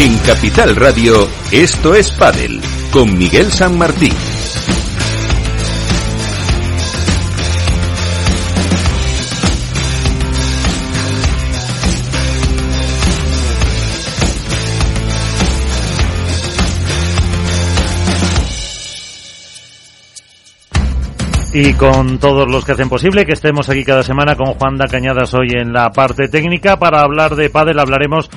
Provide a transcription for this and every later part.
En Capital Radio, esto es Padel, con Miguel San Martín. y con todos los que hacen posible que estemos aquí cada semana con Juan da Cañadas hoy en la parte técnica para hablar de pádel hablaremos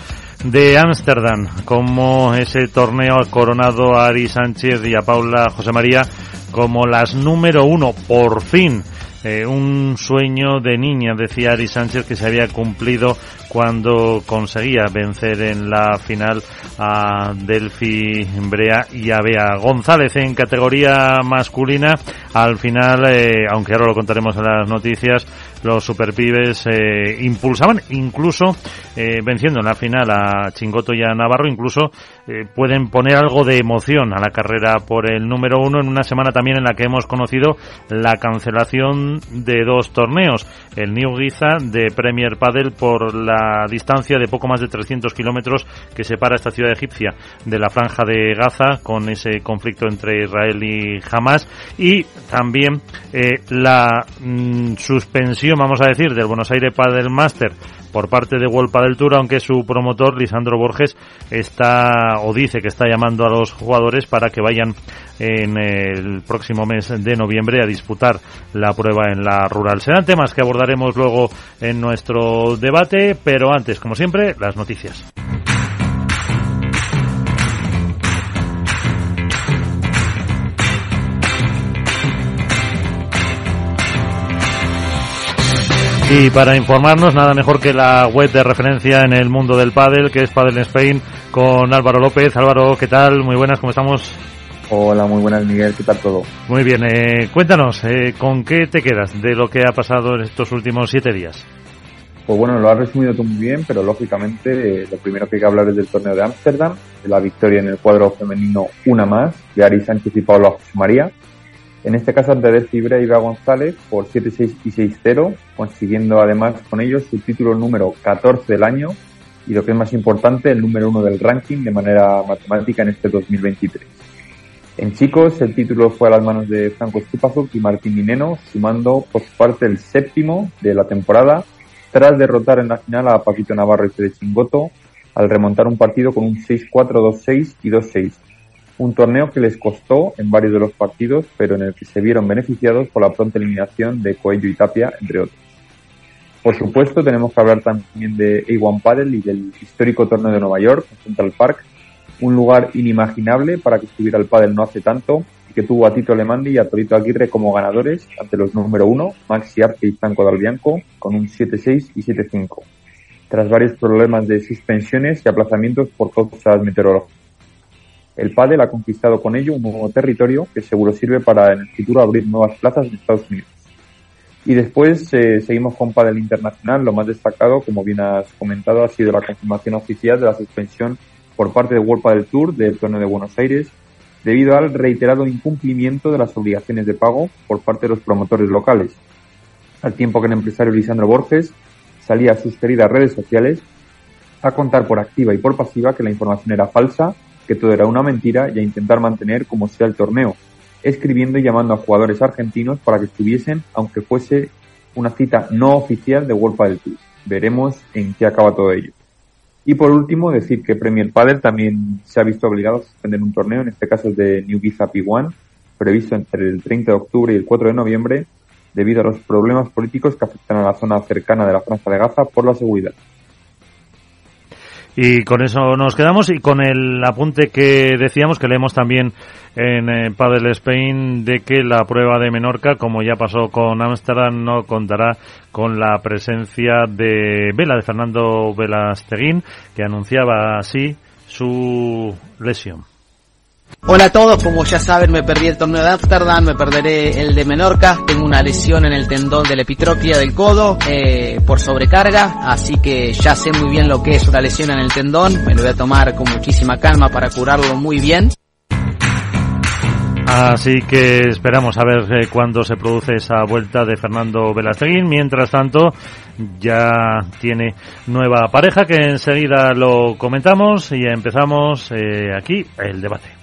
de Ámsterdam como ese torneo ha coronado a Ari Sánchez y a Paula José María como las número uno por fin eh, un sueño de niña, decía Ari Sánchez, que se había cumplido cuando conseguía vencer en la final a Delphi Brea y a Bea González en categoría masculina. Al final, eh, aunque ahora lo contaremos en las noticias, los superpibes eh, impulsaban, incluso eh, venciendo en la final a Chingoto y a Navarro, incluso eh, pueden poner algo de emoción a la carrera por el número uno en una semana también en la que hemos conocido la cancelación de dos torneos. El New Giza de Premier Padel por la distancia de poco más de 300 kilómetros que separa esta ciudad egipcia de la franja de Gaza con ese conflicto entre Israel y Hamas y también eh, la mm, suspensión, vamos a decir, del Buenos Aires Padel Master por parte de World Padel Tour, aunque su promotor, Lisandro Borges, está o dice que está llamando a los jugadores para que vayan en el próximo mes de noviembre a disputar la prueba en la rural. Serán temas que abordaremos luego en nuestro debate, pero antes, como siempre, las noticias. Y para informarnos, nada mejor que la web de referencia en el mundo del pádel, que es Padel Spain, con Álvaro López. Álvaro, ¿qué tal? Muy buenas, ¿cómo estamos? Hola, muy buenas, Miguel. ¿Qué tal todo? Muy bien. Eh, cuéntanos, eh, ¿con qué te quedas de lo que ha pasado en estos últimos siete días? Pues bueno, lo has resumido tú muy bien, pero lógicamente eh, lo primero que hay que hablar es del torneo de Ámsterdam, de la victoria en el cuadro femenino una más, de Ari Sánchez y Pablo María, en este caso ante Delphi y Bea González por 7-6 y 6-0, consiguiendo además con ellos su título número 14 del año y lo que es más importante, el número uno del ranking de manera matemática en este 2023. En chicos, el título fue a las manos de Franco Stupazuk y Martín Mineno, sumando por su parte el séptimo de la temporada, tras derrotar en la final a Paquito Navarro y Fede Chingoto, al remontar un partido con un 6-4, 2-6 y 2-6, un torneo que les costó en varios de los partidos, pero en el que se vieron beneficiados por la pronta eliminación de Coello y Tapia, entre otros. Por supuesto, tenemos que hablar también de A1 Paddle y del histórico torneo de Nueva York, Central Park, un lugar inimaginable para que estuviera el pádel no hace tanto y que tuvo a Tito Alemandi y a Torito Aguirre como ganadores ante los número uno, Maxi Arce y Franco Dalbianco, con un 7-6 y 7-5, tras varios problemas de suspensiones y aplazamientos por causas meteorológicas. El pádel ha conquistado con ello un nuevo territorio que seguro sirve para en el futuro abrir nuevas plazas en Estados Unidos. Y después eh, seguimos con pádel internacional. Lo más destacado, como bien has comentado, ha sido la confirmación oficial de la suspensión por parte de World Padel Tour del torneo de Buenos Aires debido al reiterado incumplimiento de las obligaciones de pago por parte de los promotores locales. Al tiempo que el empresario Lisandro Borges salía a sus queridas redes sociales a contar por activa y por pasiva que la información era falsa que todo era una mentira y a intentar mantener como sea el torneo, escribiendo y llamando a jugadores argentinos para que estuviesen, aunque fuese una cita no oficial de World Padel Tour. Veremos en qué acaba todo ello. Y por último, decir que Premier Padel también se ha visto obligado a suspender un torneo, en este caso es de New Giza P1, previsto entre el 30 de octubre y el 4 de noviembre, debido a los problemas políticos que afectan a la zona cercana de la Franja de Gaza por la seguridad. Y con eso nos quedamos y con el apunte que decíamos, que leemos también en eh, Padel Spain, de que la prueba de Menorca, como ya pasó con Amsterdam, no contará con la presencia de Vela, de Fernando Velasteguín, que anunciaba así su lesión. Hola a todos, como ya saben me perdí el torneo de Amsterdam, me perderé el de Menorca, tengo una lesión en el tendón de la epitropia del codo eh, por sobrecarga, así que ya sé muy bien lo que es una lesión en el tendón, me lo voy a tomar con muchísima calma para curarlo muy bien. Así que esperamos a ver eh, cuándo se produce esa vuelta de Fernando Velasteguín. Mientras tanto, ya tiene nueva pareja que enseguida lo comentamos y empezamos eh, aquí el debate.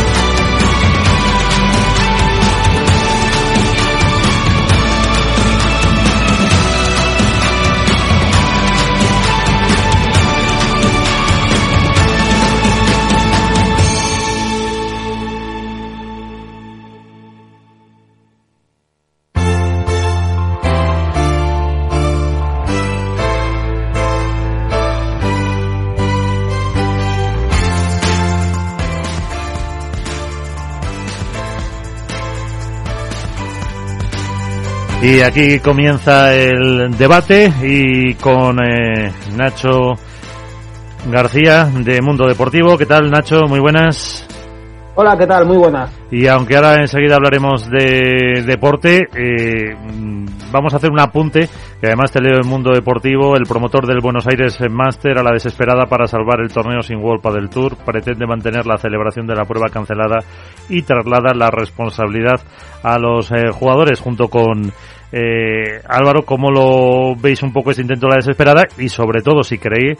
Y aquí comienza el debate y con eh, Nacho García de Mundo Deportivo. ¿Qué tal Nacho? Muy buenas. Hola, ¿qué tal? Muy buenas. Y aunque ahora enseguida hablaremos de deporte, eh, vamos a hacer un apunte, que además te leo en Mundo Deportivo, el promotor del Buenos Aires Master a la desesperada para salvar el torneo sin World del Tour, pretende mantener la celebración de la prueba cancelada y traslada la responsabilidad a los eh, jugadores junto con eh, Álvaro, ¿cómo lo veis un poco este intento de la desesperada? Y sobre todo, si creéis,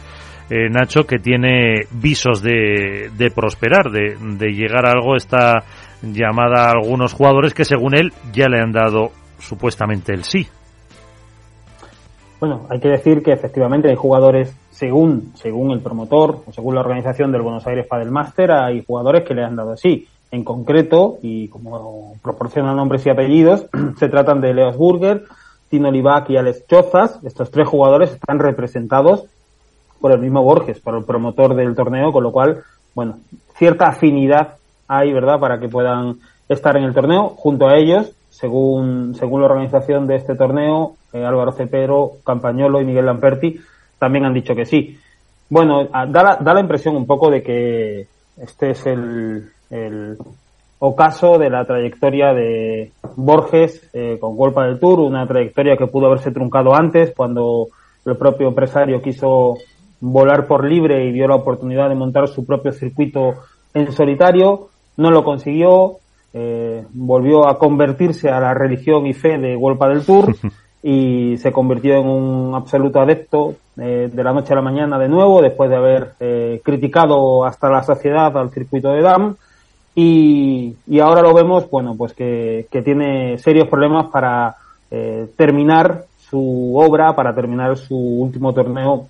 eh, Nacho, que tiene visos de, de prosperar, de, llegar a algo esta llamada a algunos jugadores que según él ya le han dado supuestamente el sí. Bueno, hay que decir que efectivamente hay jugadores, según, según el promotor o según la organización del Buenos Aires Padel Master, hay jugadores que le han dado sí. En concreto, y como proporcionan nombres y apellidos, se tratan de Leos Burger, Tino Libac y Alex Chozas. Estos tres jugadores están representados por el mismo Borges, por el promotor del torneo, con lo cual, bueno, cierta afinidad hay, ¿verdad?, para que puedan estar en el torneo. Junto a ellos, según, según la organización de este torneo, eh, Álvaro Cepero, Campañolo y Miguel Lamperti también han dicho que sí. Bueno, da la, da la impresión un poco de que este es el, el ocaso de la trayectoria de Borges eh, con Golpa del Tour, una trayectoria que pudo haberse truncado antes cuando el propio empresario quiso volar por libre y vio la oportunidad de montar su propio circuito en solitario, no lo consiguió, eh, volvió a convertirse a la religión y fe de Golpa del Tour y se convirtió en un absoluto adepto eh, de la noche a la mañana de nuevo, después de haber eh, criticado hasta la saciedad al circuito de DAM. Y, y ahora lo vemos, bueno, pues que, que tiene serios problemas para eh, terminar su obra, para terminar su último torneo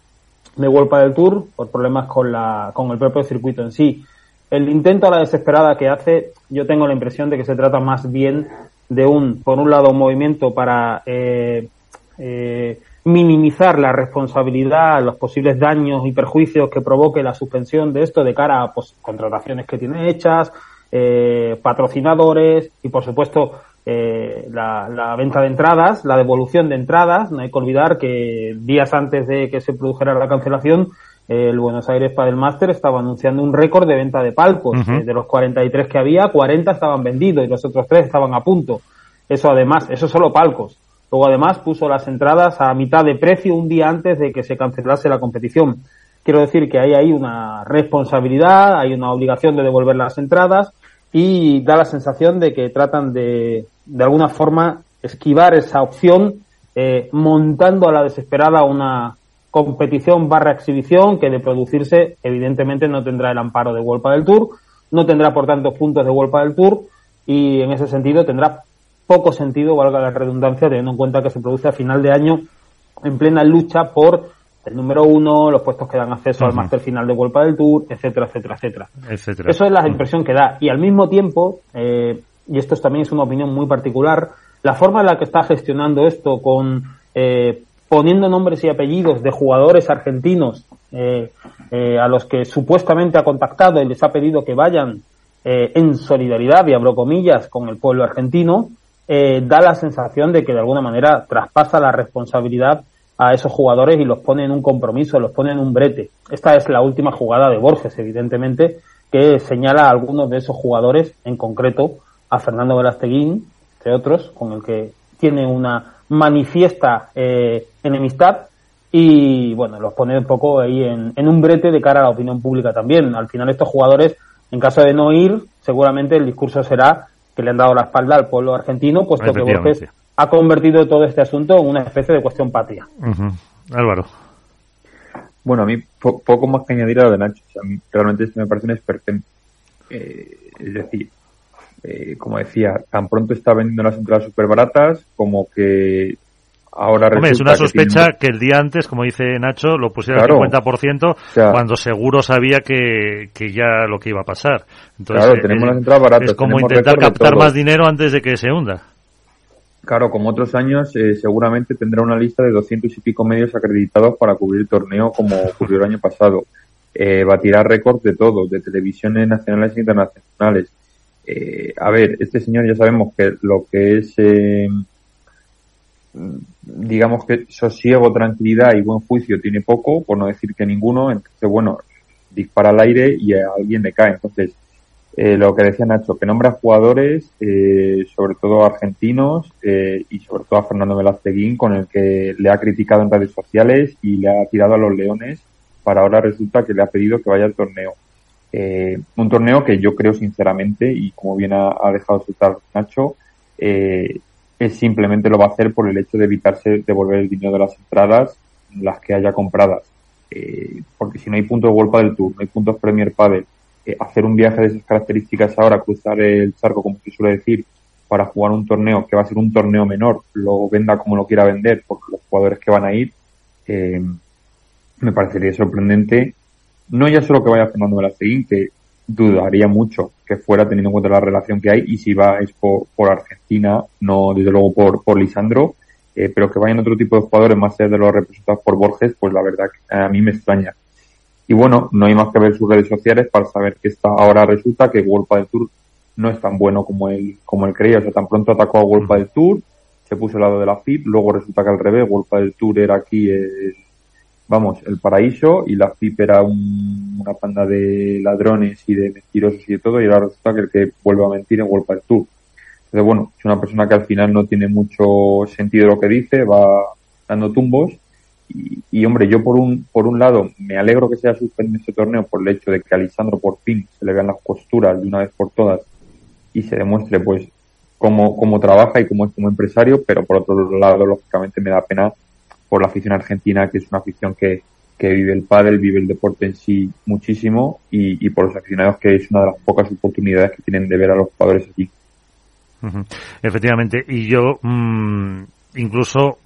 de World del Tour por problemas con la con el propio circuito en sí. El intento a la desesperada que hace, yo tengo la impresión de que se trata más bien de un, por un lado, un movimiento para eh, eh, minimizar la responsabilidad, los posibles daños y perjuicios que provoque la suspensión de esto de cara a pues, contrataciones que tiene hechas, eh, patrocinadores y, por supuesto, eh, la, la, venta de entradas, la devolución de entradas. No hay que olvidar que días antes de que se produjera la cancelación, el Buenos Aires Padel Master estaba anunciando un récord de venta de palcos. Uh -huh. eh, de los 43 que había, 40 estaban vendidos y los otros tres estaban a punto. Eso además, eso solo palcos. Luego además puso las entradas a mitad de precio un día antes de que se cancelase la competición. Quiero decir que hay ahí una responsabilidad, hay una obligación de devolver las entradas y da la sensación de que tratan de, de alguna forma, esquivar esa opción eh, montando a la desesperada una, competición barra exhibición que de producirse evidentemente no tendrá el amparo de World del Tour, no tendrá por tanto puntos de World del Tour y en ese sentido tendrá poco sentido, valga la redundancia, teniendo en cuenta que se produce a final de año en plena lucha por el número uno, los puestos que dan acceso al máster final de World del Tour, etcétera, etcétera, etcétera. Eso es la impresión que da. Y al mismo tiempo, eh, y esto también es una opinión muy particular, la forma en la que está gestionando esto con eh, poniendo nombres y apellidos de jugadores argentinos eh, eh, a los que supuestamente ha contactado y les ha pedido que vayan eh, en solidaridad, y abro comillas, con el pueblo argentino, eh, da la sensación de que de alguna manera traspasa la responsabilidad a esos jugadores y los pone en un compromiso, los pone en un brete. Esta es la última jugada de Borges, evidentemente, que señala a algunos de esos jugadores, en concreto a Fernando Velasteguín, entre otros, con el que tiene una manifiesta eh, enemistad y bueno, los pone un poco ahí en, en, un brete de cara a la opinión pública también. Al final estos jugadores, en caso de no ir, seguramente el discurso será que le han dado la espalda al pueblo argentino, puesto que Borges ha convertido todo este asunto en una especie de cuestión patria. Álvaro. Bueno, a mí poco más que añadir a lo de Nacho. a mí realmente me parece un experto. Eh, es decir, eh, como decía, tan pronto está vendiendo las entradas súper baratas como que ahora Hombre, es una sospecha que, el día antes, como dice Nacho, lo pusiera al 50% cuando seguro sabía que, que, ya lo que iba a pasar. Entonces, claro, tenemos las entradas baratas. Es como intentar captar más dinero antes de que se hunda. Claro, como otros años, eh, seguramente tendrá una lista de 200 y pico medios acreditados para cubrir el torneo como ocurrió el año pasado. Eh, batirá récords de todo, de televisiones nacionales e internacionales. Eh, a ver, este señor ya sabemos que lo que es, eh, digamos que sosiego, tranquilidad y buen juicio tiene poco, por no decir que ninguno, entonces bueno, dispara al aire y a alguien le cae. Entonces, eh, lo que decía Nacho, que nombra jugadores, eh, sobre todo argentinos, eh, y sobre todo a Fernando Velázquez con el que le ha criticado en redes sociales y le ha tirado a los leones, para ahora resulta que le ha pedido que vaya al torneo. Eh, un torneo que yo creo sinceramente, y como bien ha, dejado citar Nacho, eh, es simplemente lo va a hacer por el hecho de evitarse devolver el dinero de las entradas, las que haya compradas. Porque si no hay puntos de World del Tour, no hay puntos Premier Padel, eh, hacer un viaje de esas características ahora, cruzar el charco, como se suele decir, para jugar un torneo que va a ser un torneo menor, lo venda como lo quiera vender, porque los jugadores que van a ir, eh, me parecería sorprendente no ya solo que vaya Fernando Velázquez, que dudaría mucho que fuera teniendo en cuenta la relación que hay y si va es por, Argentina, no desde luego por, por Lisandro, eh, pero que vayan otro tipo de jugadores más allá de los representados por Borges, pues la verdad que a mí me extraña. Y bueno, no hay más que ver sus redes sociales para saber que está, ahora resulta que World del Tour no es tan bueno como él, como él creía. O sea, tan pronto atacó a World del Tour, se puso al lado de la FIP, luego resulta que al revés, World del Tour era aquí el, vamos, el paraíso y la FIP era una panda de ladrones y de mentirosos y de todo y ahora resulta que el que vuelve a mentir en World Park Tour. Entonces, bueno, es una persona que al final no tiene mucho sentido lo que dice, va dando tumbos y, hombre, yo por un, por un lado me alegro que sea suspendido este torneo por el hecho de que a Lisandro por fin se le vean las costuras de una vez por todas y se demuestre pues cómo, cómo trabaja y cómo es como empresario, pero por otro lado, lógicamente me da pena por la afición argentina, que es una afición que, vive el pádel, vive el deporte en sí muchísimo y, por los aficionados que es una de las pocas oportunidades que tienen de ver a los jugadores aquí. Efectivamente, y yo mm, incluso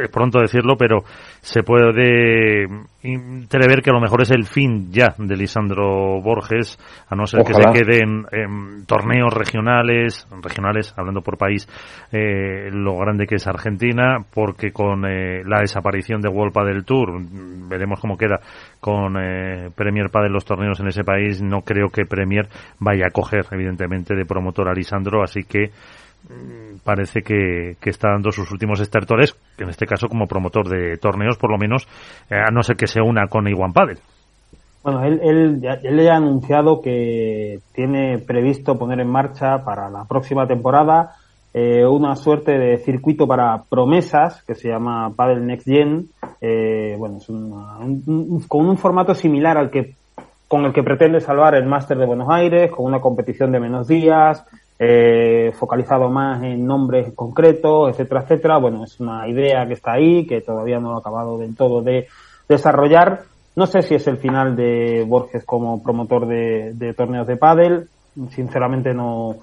es pronto decirlo, pero se puede entrever que a lo mejor es el fin ya de Lisandro Borges, a no ser que se quede en, torneos regionales, regionales, hablando por país, eh, lo grande que es Argentina, porque con eh, la desaparición de World del Tour, veremos cómo queda con eh, Premier Padel los torneos en ese país, no creo que Premier vaya a coger, evidentemente, de promotor a Lisandro, así que parece que, está dando sus últimos estertores, en este caso como promotor de torneos, por lo menos, eh, a no ser que se una con Iwan Padel. Bueno, él, él, él ha anunciado que tiene previsto poner en marcha para la próxima temporada eh, una suerte de circuito para promesas que se llama Padel Next Gen. Eh, bueno, es con un formato similar al que con el que pretende salvar el Máster de Buenos Aires, con una competición de menos días, eh, focalizado más en nombres concretos, etcétera, etcétera. Bueno, es una idea que está ahí, que todavía no ha acabado del todo de desarrollar. No sé si es el final de Borges como promotor de, torneos de pádel. Sinceramente no,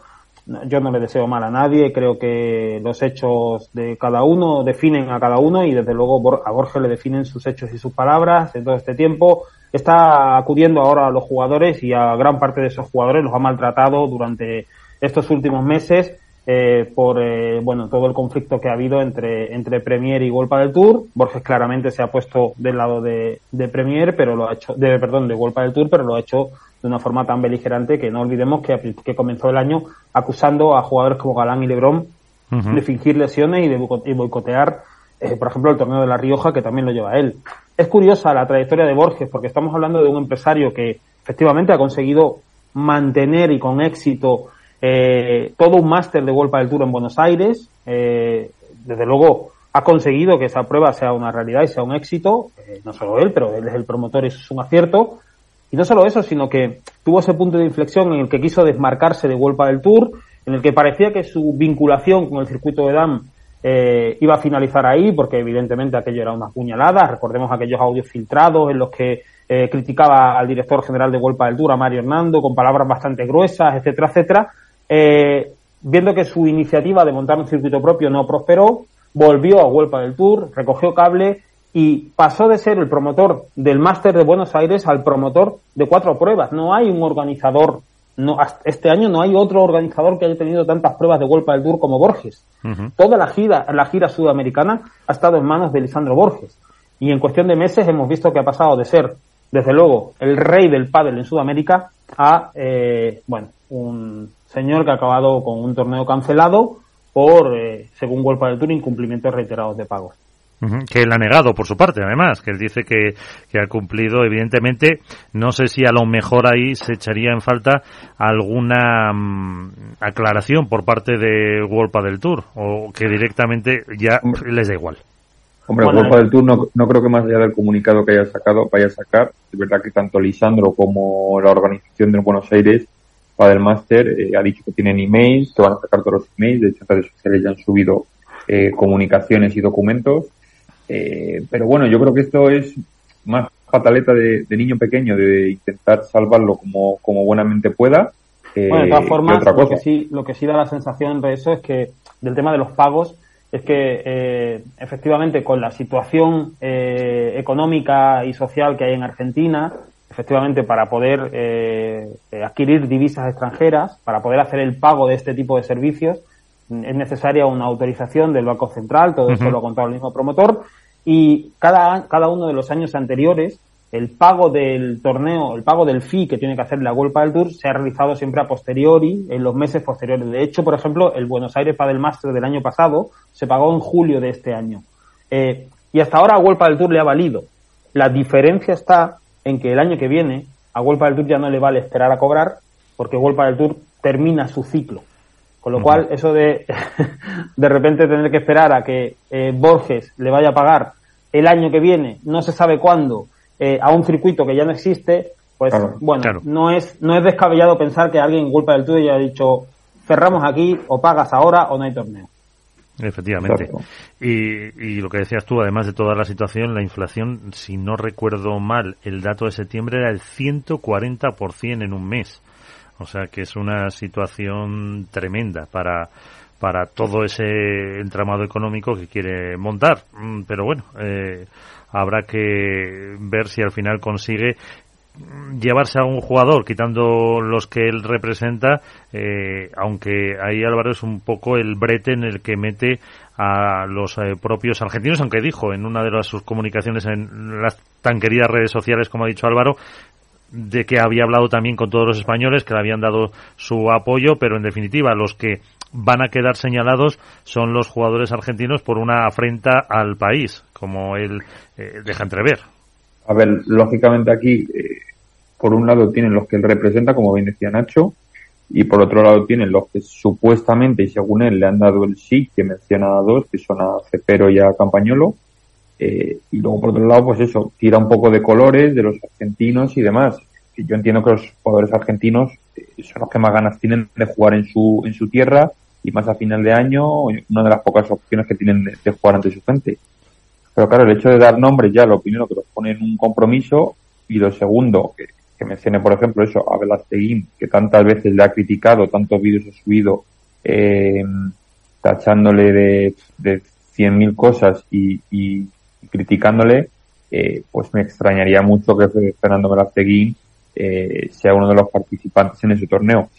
yo no le deseo mal a nadie. Creo que los hechos de cada uno definen a cada uno y desde luego a Borges le definen sus hechos y sus palabras en todo este tiempo. Está acudiendo ahora a los jugadores y a gran parte de esos jugadores los ha maltratado durante estos últimos meses eh, por eh, bueno todo el conflicto que ha habido entre entre Premier y Golpa del Tour. Borges claramente se ha puesto del lado de, Premier, pero lo ha hecho de perdón de Golpa del Tour, pero lo ha hecho de una forma tan beligerante que no olvidemos que, que comenzó el año acusando a jugadores como Galán y Lebrón de fingir lesiones y de boicotear, eh, por ejemplo, el torneo de La Rioja, que también lo lleva él. Es curiosa la trayectoria de Borges, porque estamos hablando de un empresario que efectivamente ha conseguido mantener y con éxito eh, todo un máster de World del Tour en Buenos Aires. Eh, desde luego ha conseguido que esa prueba sea una realidad y sea un éxito. Eh, no solo él, pero él es el promotor y eso es un acierto. Y no solo eso, sino que tuvo ese punto de inflexión en el que quiso desmarcarse de World del Tour, en el que parecía que su vinculación con el circuito de DAM eh, iba a finalizar ahí, porque evidentemente aquello era una puñalada. Recordemos aquellos audios filtrados en los que eh, criticaba al director general de World del Tour, a Mario Hernando, con palabras bastante gruesas, etcétera, etcétera. Eh, viendo que su iniciativa de montar un circuito propio no prosperó, volvió a Huelpa del Tour, recogió cable y pasó de ser el promotor del Máster de Buenos Aires al promotor de cuatro pruebas. No hay un organizador, no, este año no hay otro organizador que haya tenido tantas pruebas de Huelpa del Tour como Borges. Toda la gira, la gira sudamericana ha estado en manos de Lisandro Borges. Y en cuestión de meses hemos visto que ha pasado de ser, desde luego, el rey del pádel en Sudamérica a, eh, bueno, un señor que ha acabado con un torneo cancelado por, eh, según World del Tour, incumplimientos reiterados de pagos. Que él ha negado por su parte, además, que él dice que, que, ha cumplido, evidentemente, no sé si a lo mejor ahí se echaría en falta alguna mm, aclaración por parte de World del Tour, o que directamente ya les da igual. Hombre, bueno, del Tour no, no, creo que más allá del comunicado que haya sacado, vaya a sacar. Es verdad que tanto Lisandro como la organización de Buenos Aires del máster eh, ha dicho que tienen emails, que van a sacar todos los emails, de hecho en redes sociales ya han subido eh, comunicaciones y documentos. Eh, pero bueno, yo creo que esto es más fataleta de, niño pequeño, de intentar salvarlo como, como buenamente pueda. bueno, de todas formas, lo que, sí, lo que sí da la sensación de eso es que, del tema de los pagos, es que efectivamente con la situación económica y social que hay en Argentina, efectivamente para poder eh, eh, adquirir divisas extranjeras, para poder hacer el pago de este tipo de servicios, es necesaria una autorización del Banco Central, todo eso lo ha contado el mismo promotor, y cada, cada uno de los años anteriores, el pago del torneo, el pago del fee que tiene que hacer la Golpa del Tour se ha realizado siempre a posteriori, en los meses posteriores. De hecho, por ejemplo, el Buenos Aires Padel Master del año pasado se pagó en julio de este año. Eh, y hasta ahora a Golpa del Tour le ha valido. La diferencia está en que el año que viene a World del Tour ya no le vale esperar a cobrar porque World del Tour termina su ciclo. Con lo cual, eso de de repente tener que esperar a que eh, Borges le vaya a pagar el año que viene, no se sabe cuándo, eh, a un circuito que ya no existe, pues bueno, no es no es descabellado pensar que alguien en World del Tour ya ha dicho cerramos aquí o pagas ahora o no hay torneo. Efectivamente. Y, y, lo que decías tú, además de toda la situación, la inflación, si no recuerdo mal, el dato de septiembre era el 140% en un mes. O sea que es una situación tremenda para, para todo ese entramado económico que quiere montar. Mm, pero bueno, eh, habrá que ver si al final consigue llevarse a un jugador quitando los que él representa, eh, aunque ahí Álvaro es un poco el brete en el que mete a los eh, propios argentinos, aunque dijo en una de las, sus comunicaciones en las tan queridas redes sociales, como ha dicho Álvaro, de que había hablado también con todos los españoles, que le habían dado su apoyo, pero en definitiva los que van a quedar señalados son los jugadores argentinos por una afrenta al país, como él eh, deja entrever. A ver, lógicamente aquí, eh, por un lado tienen los que él representa, como bien decía Nacho, y por otro lado tienen los que supuestamente y según él le han dado el sí, que menciona a dos, que son a Cepero y a Campañolo, eh, y luego por otro lado, pues eso, tira un poco de colores de los argentinos y demás. Yo entiendo que los jugadores argentinos eh, son los que más ganas tienen de jugar en su, en su tierra y más a final de año, una de las pocas opciones que tienen de, de jugar ante su gente. Pero claro, el hecho de dar nombres ya, lo primero que los pone en un compromiso y lo segundo, que, que mencione, por ejemplo, eso, a Velasteguín, que tantas veces le ha criticado, tantos vídeos ha subido, eh, tachándole de, de 100.000 cosas y, y criticándole, eh, pues me extrañaría mucho que Fernando Velasteguín eh, sea uno de los participantes en ese torneo.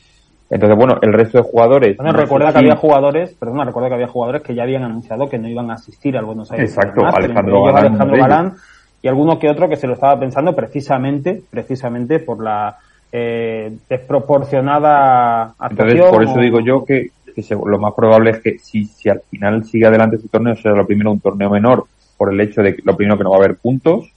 Entonces, bueno, el resto de jugadores. Bueno, recuerda que había jugadores, perdona, recuerda que había jugadores que ya habían anunciado que no iban a asistir al Buenos Aires. Exacto, Alejandro, Galán, Alejandro Galán, y alguno que otro que se lo estaba pensando precisamente, precisamente por la eh, desproporcionada actuación. Entonces, por eso digo yo que, que se, lo más probable es que si, si al final sigue adelante este torneo, sea lo primero un torneo menor, por el hecho de que lo primero que no va a haber puntos,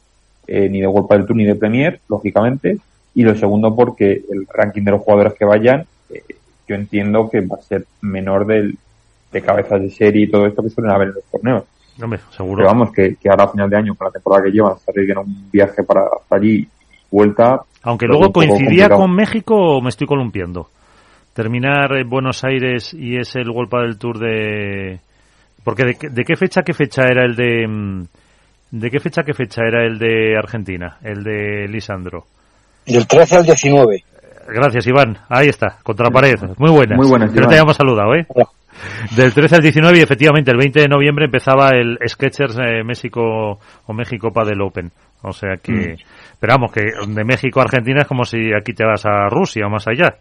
eh, ni de World del Tour ni de Premier, lógicamente, y lo segundo porque el ranking de los jugadores que vayan eh, yo entiendo que va a ser menor del, de cabezas de serie y todo esto que suelen haber en los torneos. Hombre, seguro. Pero vamos, que, que, ahora a final de año, con la temporada que llevan, salir en un viaje para hasta allí y vuelta. Aunque luego coincidía con México o me estoy columpiando. Terminar en Buenos Aires y es el Golpa del Tour de. Porque de, de qué fecha qué fecha era el de. Mm, ¿De qué fecha qué fecha era el de Argentina? El de Lisandro. Del 13 al 19. Gracias, Iván. Ahí está, contra la pared. Muy buenas. Muy buenas. Que te habíamos saludado, ¿eh? Del 13 al 19 y efectivamente el 20 de noviembre empezaba el Sketchers eh, México o México Padel Open. O sea que, mm. pero vamos, que de México a Argentina es como si aquí te vas a Rusia o más allá.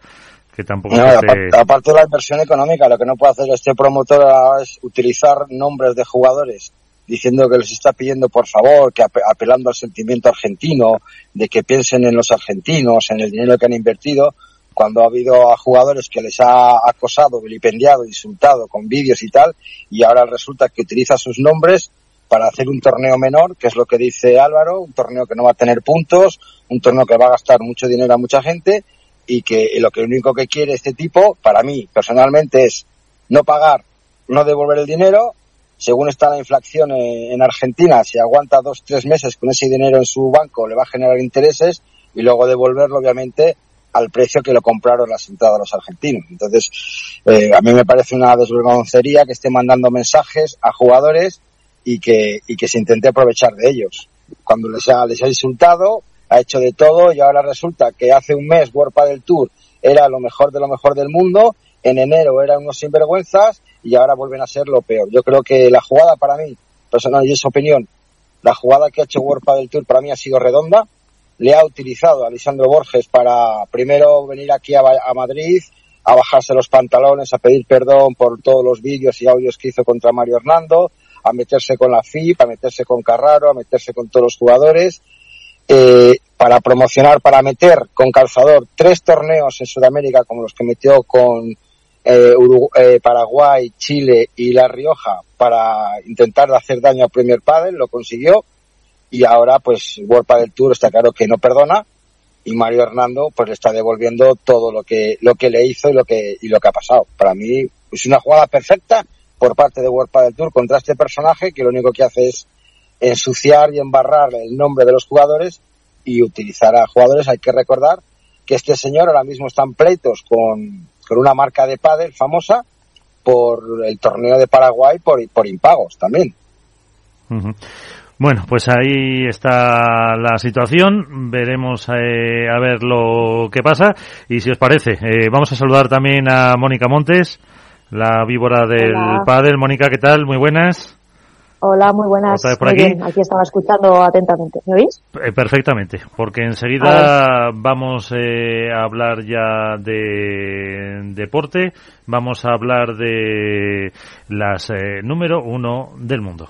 Que tampoco no, aparte, aparte de la inversión económica, lo que no puede hacer este promotor es utilizar nombres de jugadores diciendo que les está pidiendo por favor, que apelando al sentimiento argentino, de que piensen en los argentinos, en el dinero que han invertido, cuando ha habido a jugadores que les ha acosado, vilipendiado, insultado con vídeos y tal, y ahora resulta que utiliza sus nombres para hacer un torneo menor, que es lo que dice Álvaro, un torneo que no va a tener puntos, un torneo que va a gastar mucho dinero a mucha gente y que lo que único que quiere este tipo, para mí personalmente, es no pagar, no devolver el dinero según está la inflación en Argentina, si aguanta dos, tres meses con ese dinero en su banco, le va a generar intereses y luego devolverlo, obviamente, al precio que lo compraron las entradas los argentinos. Entonces, eh, a mí me parece una desvergoncería que esté mandando mensajes a jugadores y que, y que se intente aprovechar de ellos. Cuando les ha, les ha insultado, ha hecho de todo y ahora resulta que hace un mes World del Tour era lo mejor de lo mejor del mundo, en enero eran unos sinvergüenzas y ahora vuelven a ser lo peor. Yo creo que la jugada para mí, personal y es opinión, la jugada que ha hecho World del Tour para mí ha sido redonda. Le ha utilizado a Lisandro Borges para primero venir aquí a, a Madrid, a bajarse los pantalones, a pedir perdón por todos los vídeos y audios que hizo contra Mario Hernando, a meterse con la FIP, a meterse con Carraro, a meterse con todos los jugadores, eh, para promocionar, para meter con calzador tres torneos en Sudamérica como los que metió con eh, eh, Paraguay, Chile y La Rioja para intentar hacer daño a Premier Padel, lo consiguió y ahora pues World Padel Tour está claro que no perdona y Mario Hernando pues le está devolviendo todo lo que lo que le hizo y lo que y lo que ha pasado. Para mí es una jugada perfecta por parte de World Padel Tour contra este personaje que lo único que hace es ensuciar y embarrar el nombre de los jugadores y utilizar a jugadores. Hay que recordar que este señor ahora mismo está en pleitos con con una marca de pádel famosa por el torneo de Paraguay por, por impagos también. Bueno, pues ahí está la situación. Veremos eh, a ver lo que pasa. Y si os parece, eh, vamos a saludar también a Mónica Montes, la víbora del pádel. Mónica, ¿qué tal? Muy buenas. Hola, muy buenas. por aquí? aquí estaba escuchando atentamente. ¿Me oís? Eh, perfectamente, porque enseguida vamos eh, a hablar ya de deporte, vamos a hablar de las eh, número uno del mundo.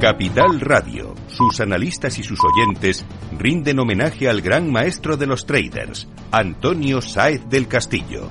Capital Radio, sus analistas y sus oyentes rinden homenaje al gran maestro de los traders, Antonio Sáez del Castillo.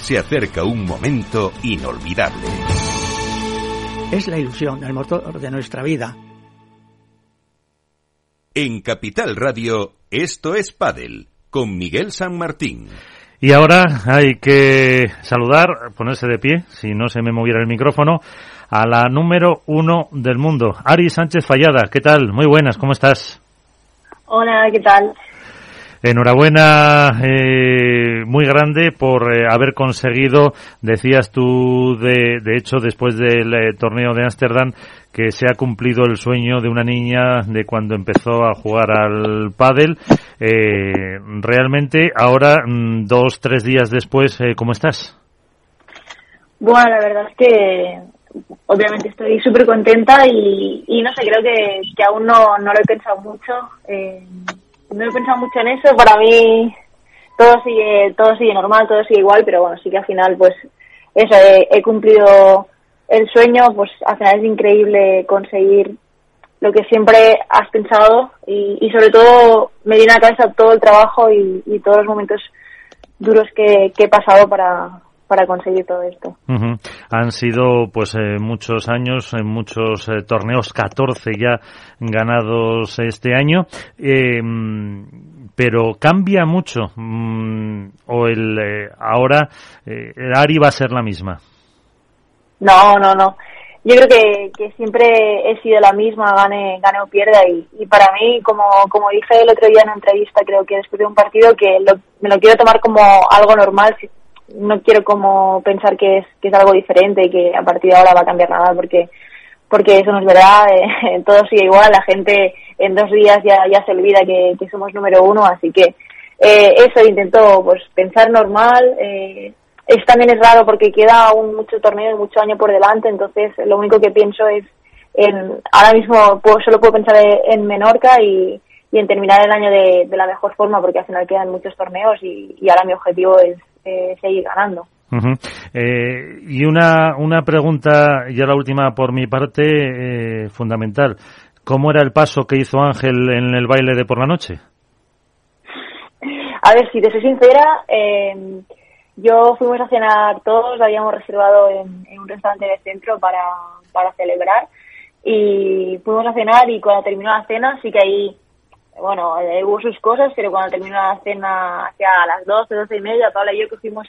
Se acerca un momento inolvidable. Es la ilusión, el motor de nuestra vida. En Capital Radio, esto es Padel, con Miguel San Martín. Y ahora hay que saludar, ponerse de pie, si no se me moviera el micrófono, a la número uno del mundo, Ari Sánchez Fallada. ¿Qué tal? Muy buenas, ¿cómo estás? Hola, ¿qué tal? Enhorabuena eh, muy grande por eh, haber conseguido, decías tú, de, hecho, después del eh, torneo de Ámsterdam, que se ha cumplido el sueño de una niña de cuando empezó a jugar al pádel. Eh, realmente, ahora, mm, dos, tres días después, ¿cómo estás? Bueno, la verdad es que obviamente estoy súper contenta y, y, no sé, creo que, que aún no, no lo he pensado mucho. No he pensado mucho en eso. Para mí todo sigue, todo sigue normal, todo sigue igual, pero bueno, sí que al final, pues, eso, he, cumplido el sueño, pues al final es increíble conseguir lo que siempre has pensado y, sobre todo me viene a la cabeza todo el trabajo y, todos los momentos duros que he pasado para, para conseguir todo esto. Uh -huh. Han sido pues eh, muchos años, en muchos eh, torneos, 14 ya ganados este año. Eh, pero cambia mucho mm, o el eh, ahora el Ari va a ser la misma. No, no, no. Yo creo que, que siempre he sido la misma, gane, gane o pierda. Y, y para mí, como, como dije el otro día en una entrevista, creo que después de un partido, que lo, me lo quiero tomar como algo normal. No quiero como pensar que es, que es algo diferente y que a partir de ahora va a cambiar nada, porque porque eso no es verdad, eh, todo sigue igual, la gente en dos días ya, ya se olvida que, somos número uno, así que eh, eso intento pues pensar normal, eh, es también es raro porque queda aún mucho torneo y mucho año por delante, entonces lo único que pienso es en, ahora mismo puedo, solo puedo pensar en Menorca y, en terminar el año de, de, la mejor forma porque al final quedan muchos torneos y, y ahora mi objetivo es eh, seguir ganando. Uh -huh. eh, y una, una pregunta, ya la última por mi parte, eh, fundamental. ¿Cómo era el paso que hizo Ángel en el baile de por la noche? A ver, si te soy sincera, eh, yo fuimos a cenar todos, habíamos reservado en, en un restaurante del centro para, para celebrar y fuimos a cenar y cuando terminó la cena sí que ahí, bueno, eh, hubo sus cosas, pero cuando terminó la cena hacia las 12, 12 y media, Paula y yo cogimos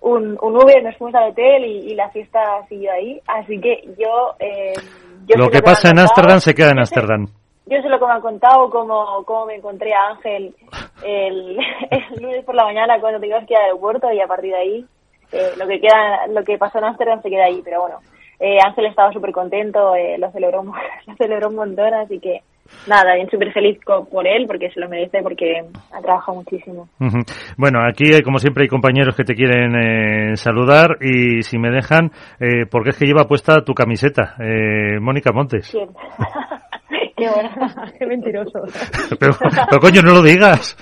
un, un Uber, nos fuimos al hotel y, y, la fiesta siguió ahí. Así que yo... Eh, yo lo que pasa en Ámsterdam se queda en Ámsterdam. Yo sé lo que me han contado, cómo, cómo me encontré a Ángel el, el lunes por la mañana cuando te ibas que ir al aeropuerto y a partir de ahí eh, lo que queda, lo que pasó en Ámsterdam se queda ahí. Pero bueno, eh, Ángel estaba súper contento, eh, lo celebró lo celebró un montón, así que nada, bien súper feliz por él porque se lo merece porque ha trabajado muchísimo. Uh -huh. Bueno, aquí como siempre hay compañeros que te quieren eh, saludar y si me dejan, eh, porque es que lleva puesta tu camiseta, eh, Mónica Montes. ¿Quién? Qué bueno, qué mentiroso. pero, pero, coño, no lo digas.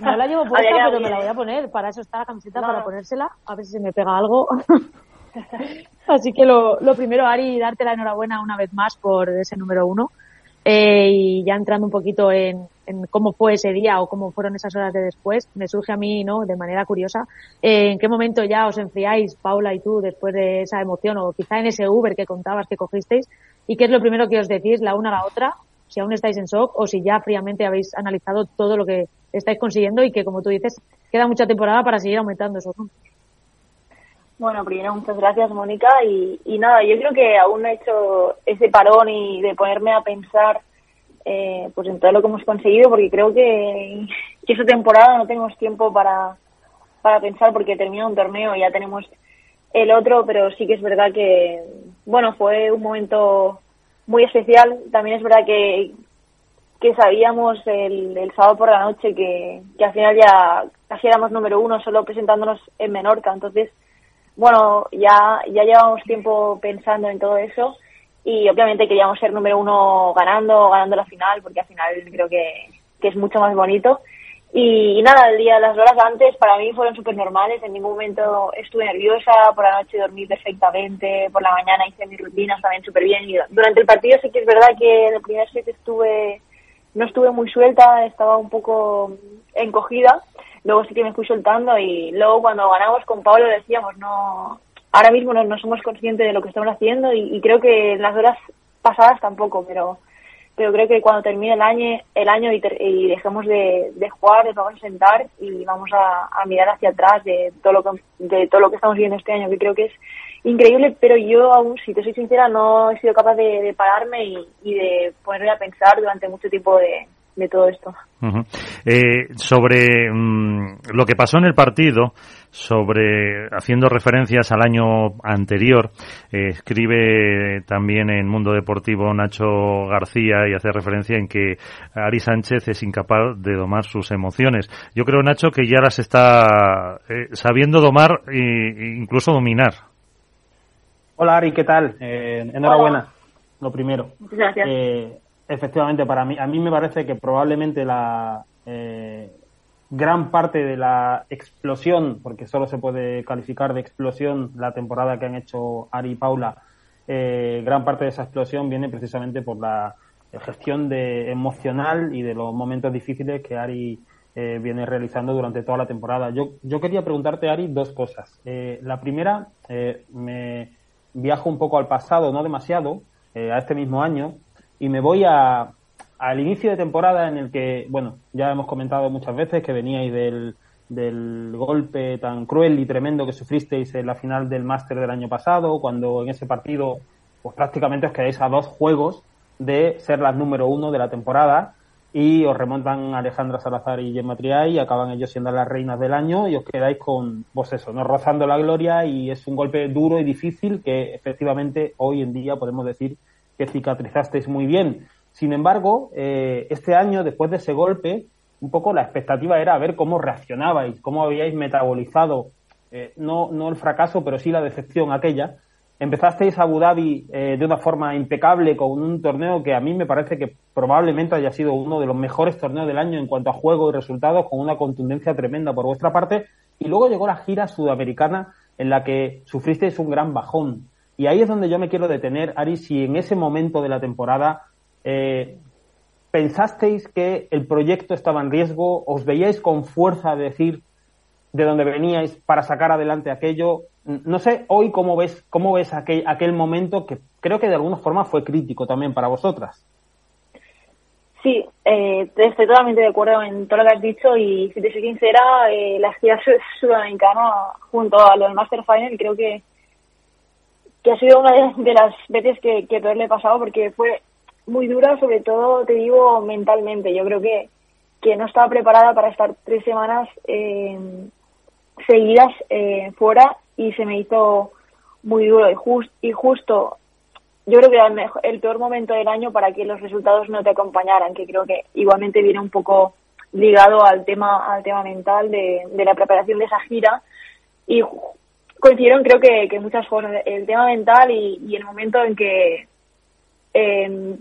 No la llevo puesta, pero me la voy a poner. Para eso está la camiseta, no. para ponérsela, a ver si se me pega algo. Así que lo, lo primero, Ari, darte la enhorabuena una vez más por ese número uno. Eh, y ya entrando un poquito en, en, cómo fue ese día o cómo fueron esas horas de después, me surge a mí, ¿no? De manera curiosa, eh, ¿en qué momento ya os enfriáis, Paula y tú, después de esa emoción o quizá en ese Uber que contabas que cogisteis? ¿Y qué es lo primero que os decís la una a la otra? Si aún estáis en shock o si ya fríamente habéis analizado todo lo que estáis consiguiendo y que, como tú dices, queda mucha temporada para seguir aumentando esos números. Bueno, primero muchas gracias, Mónica. Y, y nada, yo creo que aún he hecho ese parón y de ponerme a pensar eh, pues en todo lo que hemos conseguido, porque creo que, que esta temporada no tenemos tiempo para, para pensar porque termina un torneo y ya tenemos el otro, pero sí que es verdad que, bueno, fue un momento muy especial. También es verdad que que sabíamos el, el sábado por la noche que, que al final ya casi éramos número uno solo presentándonos en Menorca. Entonces, bueno, ya, ya llevamos tiempo pensando en todo eso y obviamente queríamos ser número uno ganando, ganando la final, porque al final creo que, que es mucho más bonito. Y, nada, el día, las horas antes para mí fueron súper normales, en ningún momento estuve nerviosa, por la noche dormí perfectamente, por la mañana hice mis rutinas también súper bien. Y durante el partido sí que es verdad que en el primer set estuve, no estuve muy suelta, estaba un poco encogida, luego sí que me fui soltando y luego cuando ganamos con Pablo decíamos, no, ahora mismo no, no somos conscientes de lo que estamos haciendo y, creo que en las horas pasadas tampoco, pero pero creo que cuando termine el año el año y, y dejemos de, jugar nos vamos a sentar y vamos a, mirar hacia atrás de todo lo que de todo lo que estamos viendo este año que creo que es increíble pero yo aún si te soy sincera no he sido capaz de, de pararme y, y, de ponerme a pensar durante mucho tiempo de, de todo esto. eh, sobre mm, lo que pasó en el partido, sobre haciendo referencias al año anterior, eh, escribe también en Mundo Deportivo Nacho García y hace referencia en que Ari Sánchez es incapaz de domar sus emociones. Yo creo, Nacho, que ya las está eh, sabiendo domar e incluso dominar. Hola Ari, ¿qué tal? Eh, enhorabuena, lo primero. Muchas gracias efectivamente, para mí, a mí me parece que probablemente la eh, gran parte de la explosión, porque solo se puede calificar de explosión la temporada que han hecho Ari y Paula, eh, gran parte de esa explosión viene precisamente por la gestión de emocional y de los momentos difíciles que Ari eh, viene realizando durante toda la temporada. Yo, yo quería preguntarte, Ari, dos cosas. la primera, me viajo un poco al pasado, no demasiado, a este mismo año, y me voy a, al inicio de temporada en el que, bueno, ya hemos comentado muchas veces que veníais del, del golpe tan cruel y tremendo que sufristeis en la final del máster del año pasado, cuando en ese partido pues prácticamente os quedáis a dos juegos de ser las número uno de la temporada y os remontan Alejandra Salazar y Gemma Triay y acaban ellos siendo las reinas del año y os quedáis con, pues eso, no rozando la gloria y es un golpe duro y difícil que efectivamente hoy en día podemos decir que cicatrizasteis muy bien. Sin embargo, eh, este año, después de ese golpe, un poco la expectativa era ver cómo reaccionabais, cómo habíais metabolizado, eh, no, no el fracaso, pero sí la decepción aquella. Empezasteis Abu Dhabi eh, de una forma impecable con un torneo que a mí me parece que probablemente haya sido uno de los mejores torneos del año en cuanto a juego y resultados, con una contundencia tremenda por vuestra parte. Y luego llegó la gira sudamericana en la que sufristeis un gran bajón. Y ahí es donde yo me quiero detener, Ari, si en ese momento de la temporada eh, pensasteis que el proyecto estaba en riesgo, os veíais con fuerza de decir de dónde veníais para sacar adelante aquello. No sé hoy cómo ves, cómo ves aquel, aquel momento que creo que de alguna forma fue crítico también para vosotras. Sí, eh, estoy totalmente de acuerdo en todo lo que has dicho y si te soy sincera, eh, la gira sudamericana junto a los Master Final creo que que ha sido una de, las veces que, que peor le he pasado porque fue muy dura, sobre todo, te digo, mentalmente. Yo creo que, que no estaba preparada para estar tres semanas eh, seguidas eh, fuera y se me hizo muy duro y, y justo yo creo que era el, mejor, el peor momento del año para que los resultados no te acompañaran, que creo que igualmente viene un poco ligado al tema al tema mental de, de la preparación de esa gira y coincidieron creo que, que muchas cosas, el tema mental y, el momento en que em,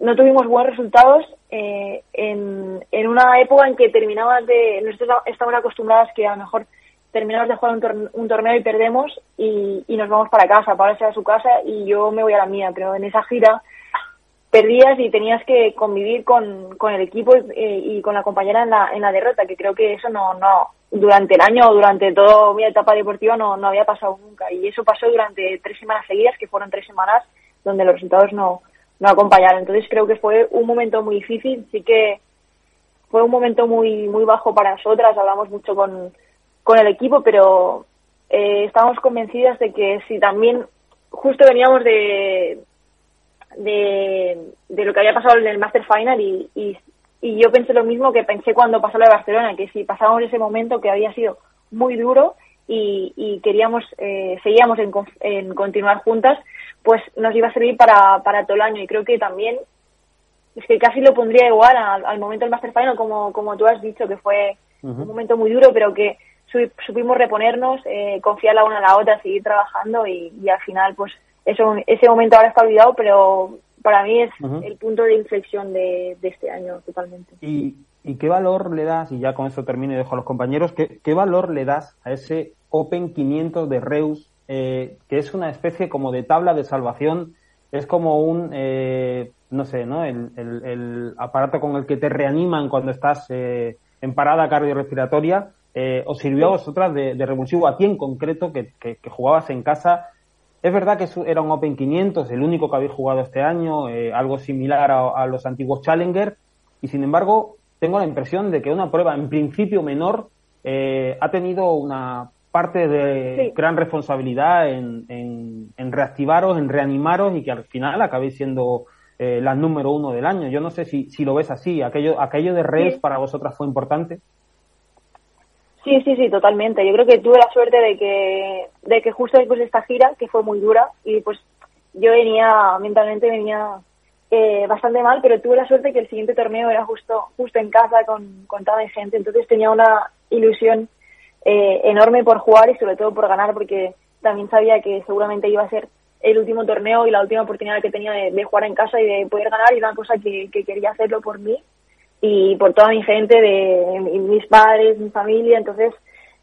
no tuvimos buenos resultados eh, en, en una época en que terminabas de, nosotros estamos acostumbradas que a lo mejor terminamos de jugar un, torneo y perdemos y, y, nos vamos para casa, para irse a su casa y yo me voy a la mía, pero en esa gira perdías y tenías que convivir con, con el equipo eh, y con la compañera en la, en la derrota, que creo que eso no, no, durante el año o durante toda mi etapa deportiva no, no había pasado nunca. Y eso pasó durante tres semanas seguidas, que fueron tres semanas donde los resultados no, no acompañaron. Entonces creo que fue un momento muy difícil, sí que fue un momento muy, muy bajo para nosotras, hablamos mucho con, con el equipo, pero eh, estábamos convencidas de que si también justo veníamos de, de, de lo que había pasado en el Master Final y, y y yo pensé lo mismo que pensé cuando pasó la de Barcelona, que si pasábamos ese momento que había sido muy duro y, queríamos, eh, seguíamos en, continuar juntas, pues nos iba a servir para, para todo el año. Y creo que también es que casi lo pondría igual al, momento del Master Final, como, como tú has dicho, que fue un momento muy duro, pero que supimos reponernos, eh, confiar la una a la otra, seguir trabajando y, al final, pues eso, ese momento ahora está olvidado, pero para mí es el punto de inflexión de, este año totalmente. ¿Y, qué valor le das, y ya con eso termino y dejo a los compañeros, qué, qué valor le das a ese Open 500 de Reus, eh, que es una especie como de tabla de salvación, es como un, eh, no sé, ¿no? El, el, aparato con el que te reaniman cuando estás eh, en parada cardiorrespiratoria, eh, os sirvió a vosotras de, revulsivo, a ti en concreto, que, que, jugabas en casa. Es verdad que era un Open 500, el único que habéis jugado este año, eh, algo similar a, los antiguos Challenger, y sin embargo, tengo la impresión de que una prueba en principio menor eh, ha tenido una parte de gran responsabilidad en, en, reactivaros, en reanimaros y que al final acabéis siendo eh, la número uno del año. Yo no sé si, si lo ves así. ¿Aquello, aquello de Reyes para vosotras fue importante? Sí, sí, sí, totalmente. Yo creo que tuve la suerte de que, de que justo después de esta gira, que fue muy dura, y pues yo venía, mentalmente venía eh, bastante mal, pero tuve la suerte que el siguiente torneo era justo, justo en casa con, con mi gente, entonces tenía una ilusión eh, enorme por jugar y sobre todo por ganar, porque también sabía que seguramente iba a ser el último torneo y la última oportunidad que tenía de, jugar en casa y de poder ganar y una cosa que, que quería hacerlo por mí y por toda mi gente, de mis padres, mi familia. Entonces,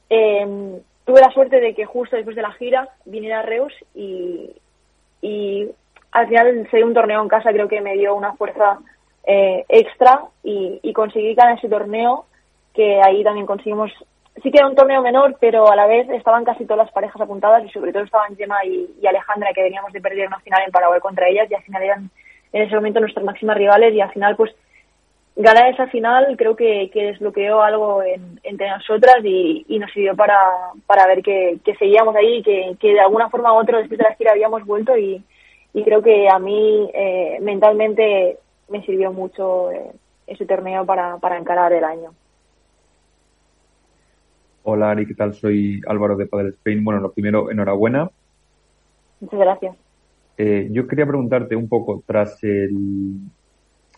eh, tuve la suerte de que justo después de la gira viniera Reus y, y al final ser un torneo en casa creo que me dio una fuerza eh, extra y, y conseguí ganar ese torneo que ahí también conseguimos sí que era un torneo menor, pero a la vez estaban casi todas las parejas apuntadas y sobre todo estaban Gemma y, Alejandra, que veníamos de perder una final en Paraguay contra ellas y al final eran en ese momento nuestras máximas rivales y al final pues ganar esa final creo que, que desbloqueó algo entre nosotras y, nos sirvió para, para ver que, seguíamos ahí y que, que, de alguna forma u otra después de la gira habíamos vuelto y, creo que a mí eh, mentalmente me sirvió mucho eh, ese torneo para, para encarar el año. Hola Ari, ¿qué tal? Soy Álvaro de Padel Spain. Bueno, lo primero, enhorabuena. Muchas gracias. Eh, yo quería preguntarte un poco, tras el,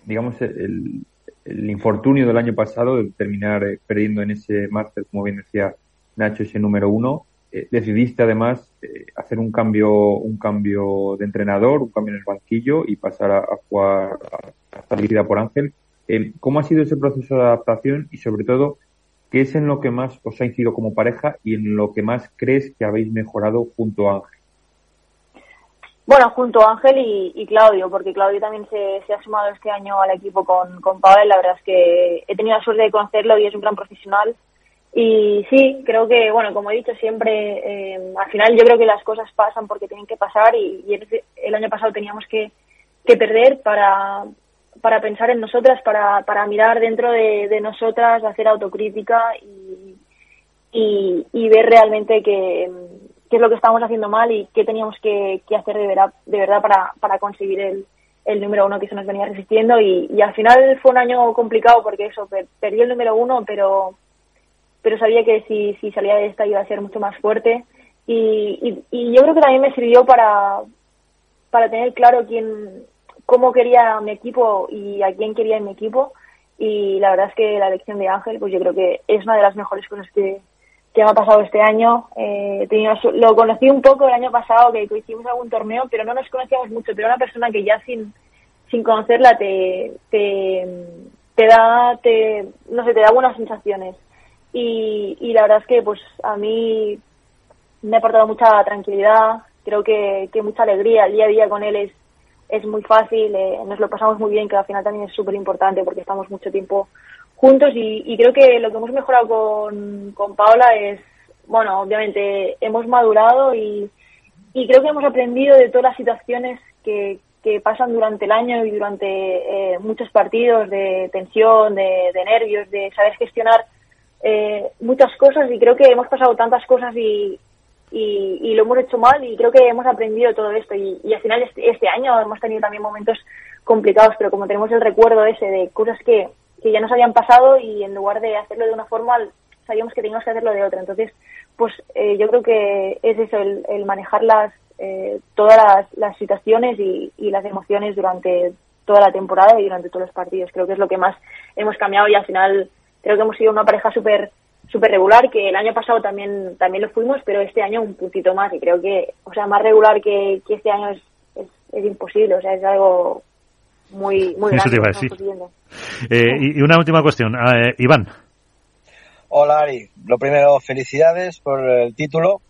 digamos, el, el infortunio del año pasado de terminar eh, perdiendo en ese máster, como bien decía Nacho, ese número uno, eh, decidiste además eh, hacer un cambio, un cambio de entrenador, un cambio en el banquillo y pasar a, jugar a estar dirigida por Ángel. ¿Cómo ha sido ese proceso de adaptación y sobre todo qué es en lo que más os ha incidido como pareja y en lo que más crees que habéis mejorado junto a Ángel? Bueno, junto a Ángel y, Claudio, porque Claudio también se, ha sumado este año al equipo con, con Pavel. La verdad es que he tenido la suerte de conocerlo y es un gran profesional. Y sí, creo que, bueno, como he dicho siempre, eh, al final yo creo que las cosas pasan porque tienen que pasar y, el año pasado teníamos que, perder para, para pensar en nosotras, para, para mirar dentro de, nosotras, hacer autocrítica y, y ver realmente que qué es lo que estábamos haciendo mal y qué teníamos que, hacer de verdad, de verdad para, para conseguir el, el número uno que se nos venía resistiendo. Y, al final fue un año complicado porque eso, perdí el número uno, pero pero sabía que si, si salía de esta iba a ser mucho más fuerte. Y, y, yo creo que también me sirvió para, para tener claro quién, cómo quería mi equipo y a quién quería en mi equipo. Y la verdad es que la elección de Ángel pues yo creo que es una de las mejores cosas que, que me ha pasado este año. Eh, lo conocí un poco el año pasado, que hicimos algún torneo, pero no nos conocíamos mucho. Pero una persona que ya sin, sin conocerla te, te, da, te, no sé, te da buenas sensaciones. Y, y la verdad es que pues a mí me ha aportado mucha tranquilidad, creo que, que mucha alegría. El día a día con él es, es muy fácil, eh, nos lo pasamos muy bien, que al final también es súper importante porque estamos mucho tiempo juntos y, creo que lo que hemos mejorado con, con Paola es, bueno, obviamente hemos madurado y, y creo que hemos aprendido de todas las situaciones que, que pasan durante el año y durante eh, muchos partidos de tensión, de, nervios, de saber gestionar eh, muchas cosas y creo que hemos pasado tantas cosas y, y, lo hemos hecho mal y creo que hemos aprendido todo esto y, y al final este, este año hemos tenido también momentos complicados, pero como tenemos el recuerdo ese de cosas que, que ya nos habían pasado y en lugar de hacerlo de una forma sabíamos que teníamos que hacerlo de otra. Entonces, pues eh, yo creo que es eso, el, manejar las, eh, todas las, situaciones y, las emociones durante toda la temporada y durante todos los partidos. Creo que es lo que más hemos cambiado y al final creo que hemos sido una pareja súper súper regular, que el año pasado también también lo fuimos, pero este año un puntito más y creo que, o sea, más regular que, que este año es, es, es imposible, o sea, es algo muy, muy Eso grande. te iba a que decir. estamos consiguiendo. Eh, y y una última cuestión. Eh, Iván. Hola Ari, lo primero felicidades por el título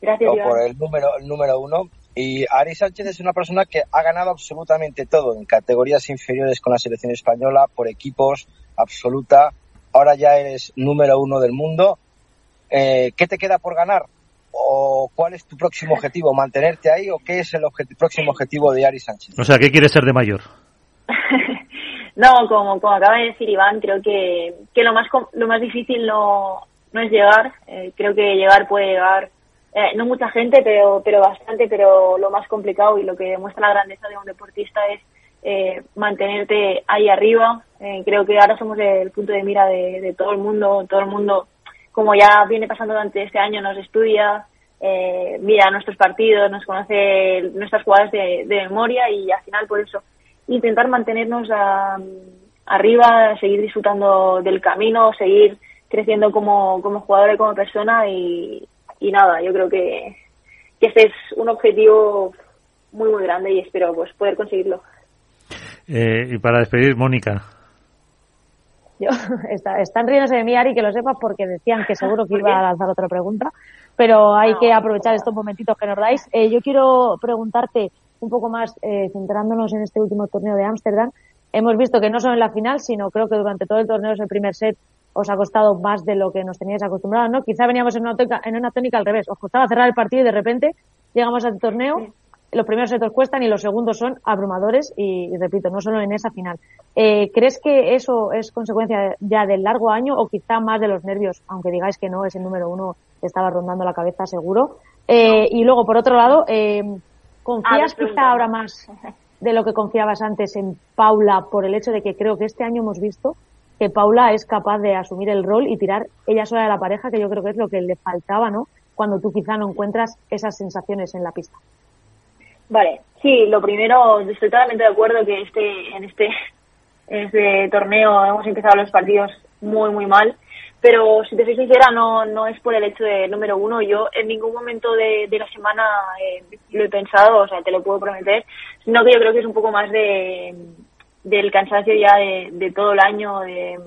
Gracias, o Iván. por el número, el número uno. Y Ari Sánchez es una persona que ha ganado absolutamente todo en categorías inferiores con la selección española, por equipos, absoluta. Ahora ya eres número uno del mundo. Eh, ¿Qué te queda por ganar? ¿O cuál es tu próximo objetivo? ¿Mantenerte ahí o qué es el próximo objetivo de Ari Sánchez? O sea, ¿qué quieres ser de mayor? No, como, como acaba de decir Iván, creo que, que lo más com- lo más difícil no, no es llegar. Eh, creo que llegar puede llegar, eh, no mucha gente, pero, pero bastante, pero lo más complicado y lo que demuestra la grandeza de un deportista es eh, mantenerte ahí arriba. Eh, creo que ahora somos el punto de mira de, de todo el mundo, todo el mundo, como ya viene pasando durante este año, nos estudia, eh, mira nuestros partidos, nos conoce nuestras jugadas de, de memoria y al final por eso intentar mantenernos a- arriba, seguir disfrutando del camino, seguir creciendo como, como jugador y como persona y, y nada, yo creo que, que este es un objetivo muy muy grande y espero pues poder conseguirlo. Eh, y para despedir, Mónica. Yo, está- están riéndose de mí, Ari, que lo sepas, porque decían que seguro que iba a lanzar otra pregunta, pero hay que aprovechar estos momentitos que nos dais. Eh, yo quiero preguntarte un poco más, eh, centrándonos en este último torneo de Ámsterdam. Hemos visto que no solo en la final, sino creo que durante todo el torneo, ese primer set, os ha costado más de lo que nos teníais acostumbrados, ¿no? Quizá veníamos en una, tónica, en una tónica al revés. Os costaba cerrar el partido y de repente llegamos al torneo los primeros sets os cuestan y los segundos son abrumadores y, y repito, no solo en esa final. Eh, ¿Crees que eso es consecuencia ya del largo año o quizá más de los nervios, aunque digáis que no es el número uno que estaba rondando la cabeza seguro? Eh, y luego, por otro lado, eh, ¿confías Ah, quizá ahora más de lo que confiabas antes en Paula por el hecho de que creo que este año hemos visto que Paula es capaz de asumir el rol y tirar ella sola de la pareja, que yo creo que es lo que le faltaba, ¿no? Cuando tú quizá no encuentras esas sensaciones en la pista. Vale, sí, lo primero, estoy totalmente de acuerdo que este, en este, en este torneo hemos empezado los partidos muy, muy mal, pero si te soy sincera, no, no es por el hecho de número uno. Yo en ningún momento de, de la semana eh, lo he pensado, o sea, te lo puedo prometer, sino que yo creo que es un poco más de, del cansancio ya de, de todo el año, de,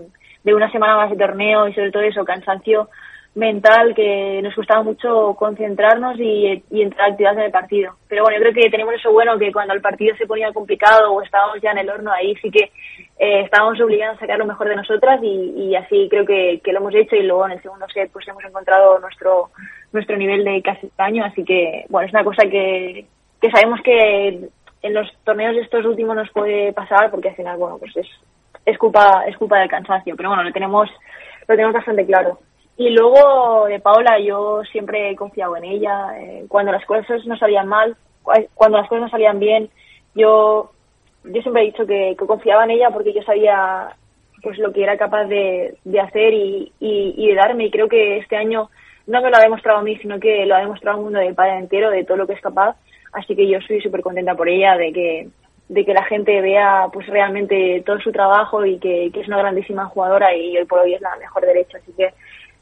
de una semana más de torneo y sobre todo eso, cansancio mental que nos costaba mucho concentrarnos y, y entrar a actividad en el partido. Pero bueno, yo creo que tenemos eso bueno que cuando el partido se ponía complicado o estábamos ya en el horno, ahí sí que eh, estábamos obligados a sacar lo mejor de nosotras y, y así creo que, que lo hemos hecho y luego en el segundo set pues hemos encontrado nuestro nuestro nivel de casi año, así que bueno, es una cosa que, que sabemos que en los torneos estos últimos nos puede pasar porque al final, bueno, pues es, es culpa, es culpa del cansancio, pero bueno, lo tenemos, lo tenemos bastante claro. Y luego de Paola, yo siempre he confiado en ella. eh, cuando las cosas no salían mal, cua- cuando las cosas no salían bien, yo, yo siempre he dicho que, que confiaba en ella porque yo sabía pues lo que era capaz de, de hacer y, y, de darme. Y creo que este año no me lo ha demostrado a mí, sino que lo ha demostrado al mundo del padre entero de todo lo que es capaz. Así que yo estoy súper contenta por ella, de que, de que la gente vea pues realmente todo su trabajo y que es una grandísima jugadora y hoy por hoy es la mejor derecha. Así que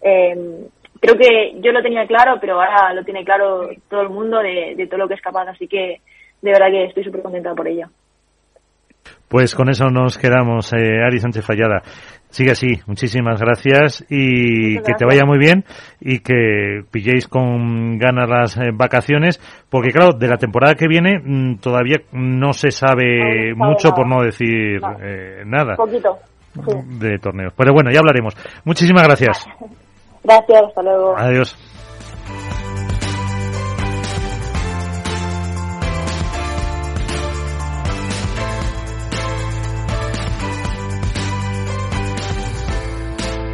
eh, creo que yo lo tenía claro, pero ahora lo tiene claro todo el mundo de, de todo lo que es capaz. Así que de verdad que estoy súper contenta por ella. Pues con eso nos quedamos, eh, Ari Sánchez Fallada. Sigue así, muchísimas gracias y que te vaya muy bien y que pilléis con ganas las eh, vacaciones, porque claro, de la temporada que viene mm, todavía no se sabe No se sabe mucho, nada. por no decir No. eh, nada Poquito. Sí. de torneos. Pero bueno, ya hablaremos. Muchísimas gracias. Gracias, hasta luego. Adiós.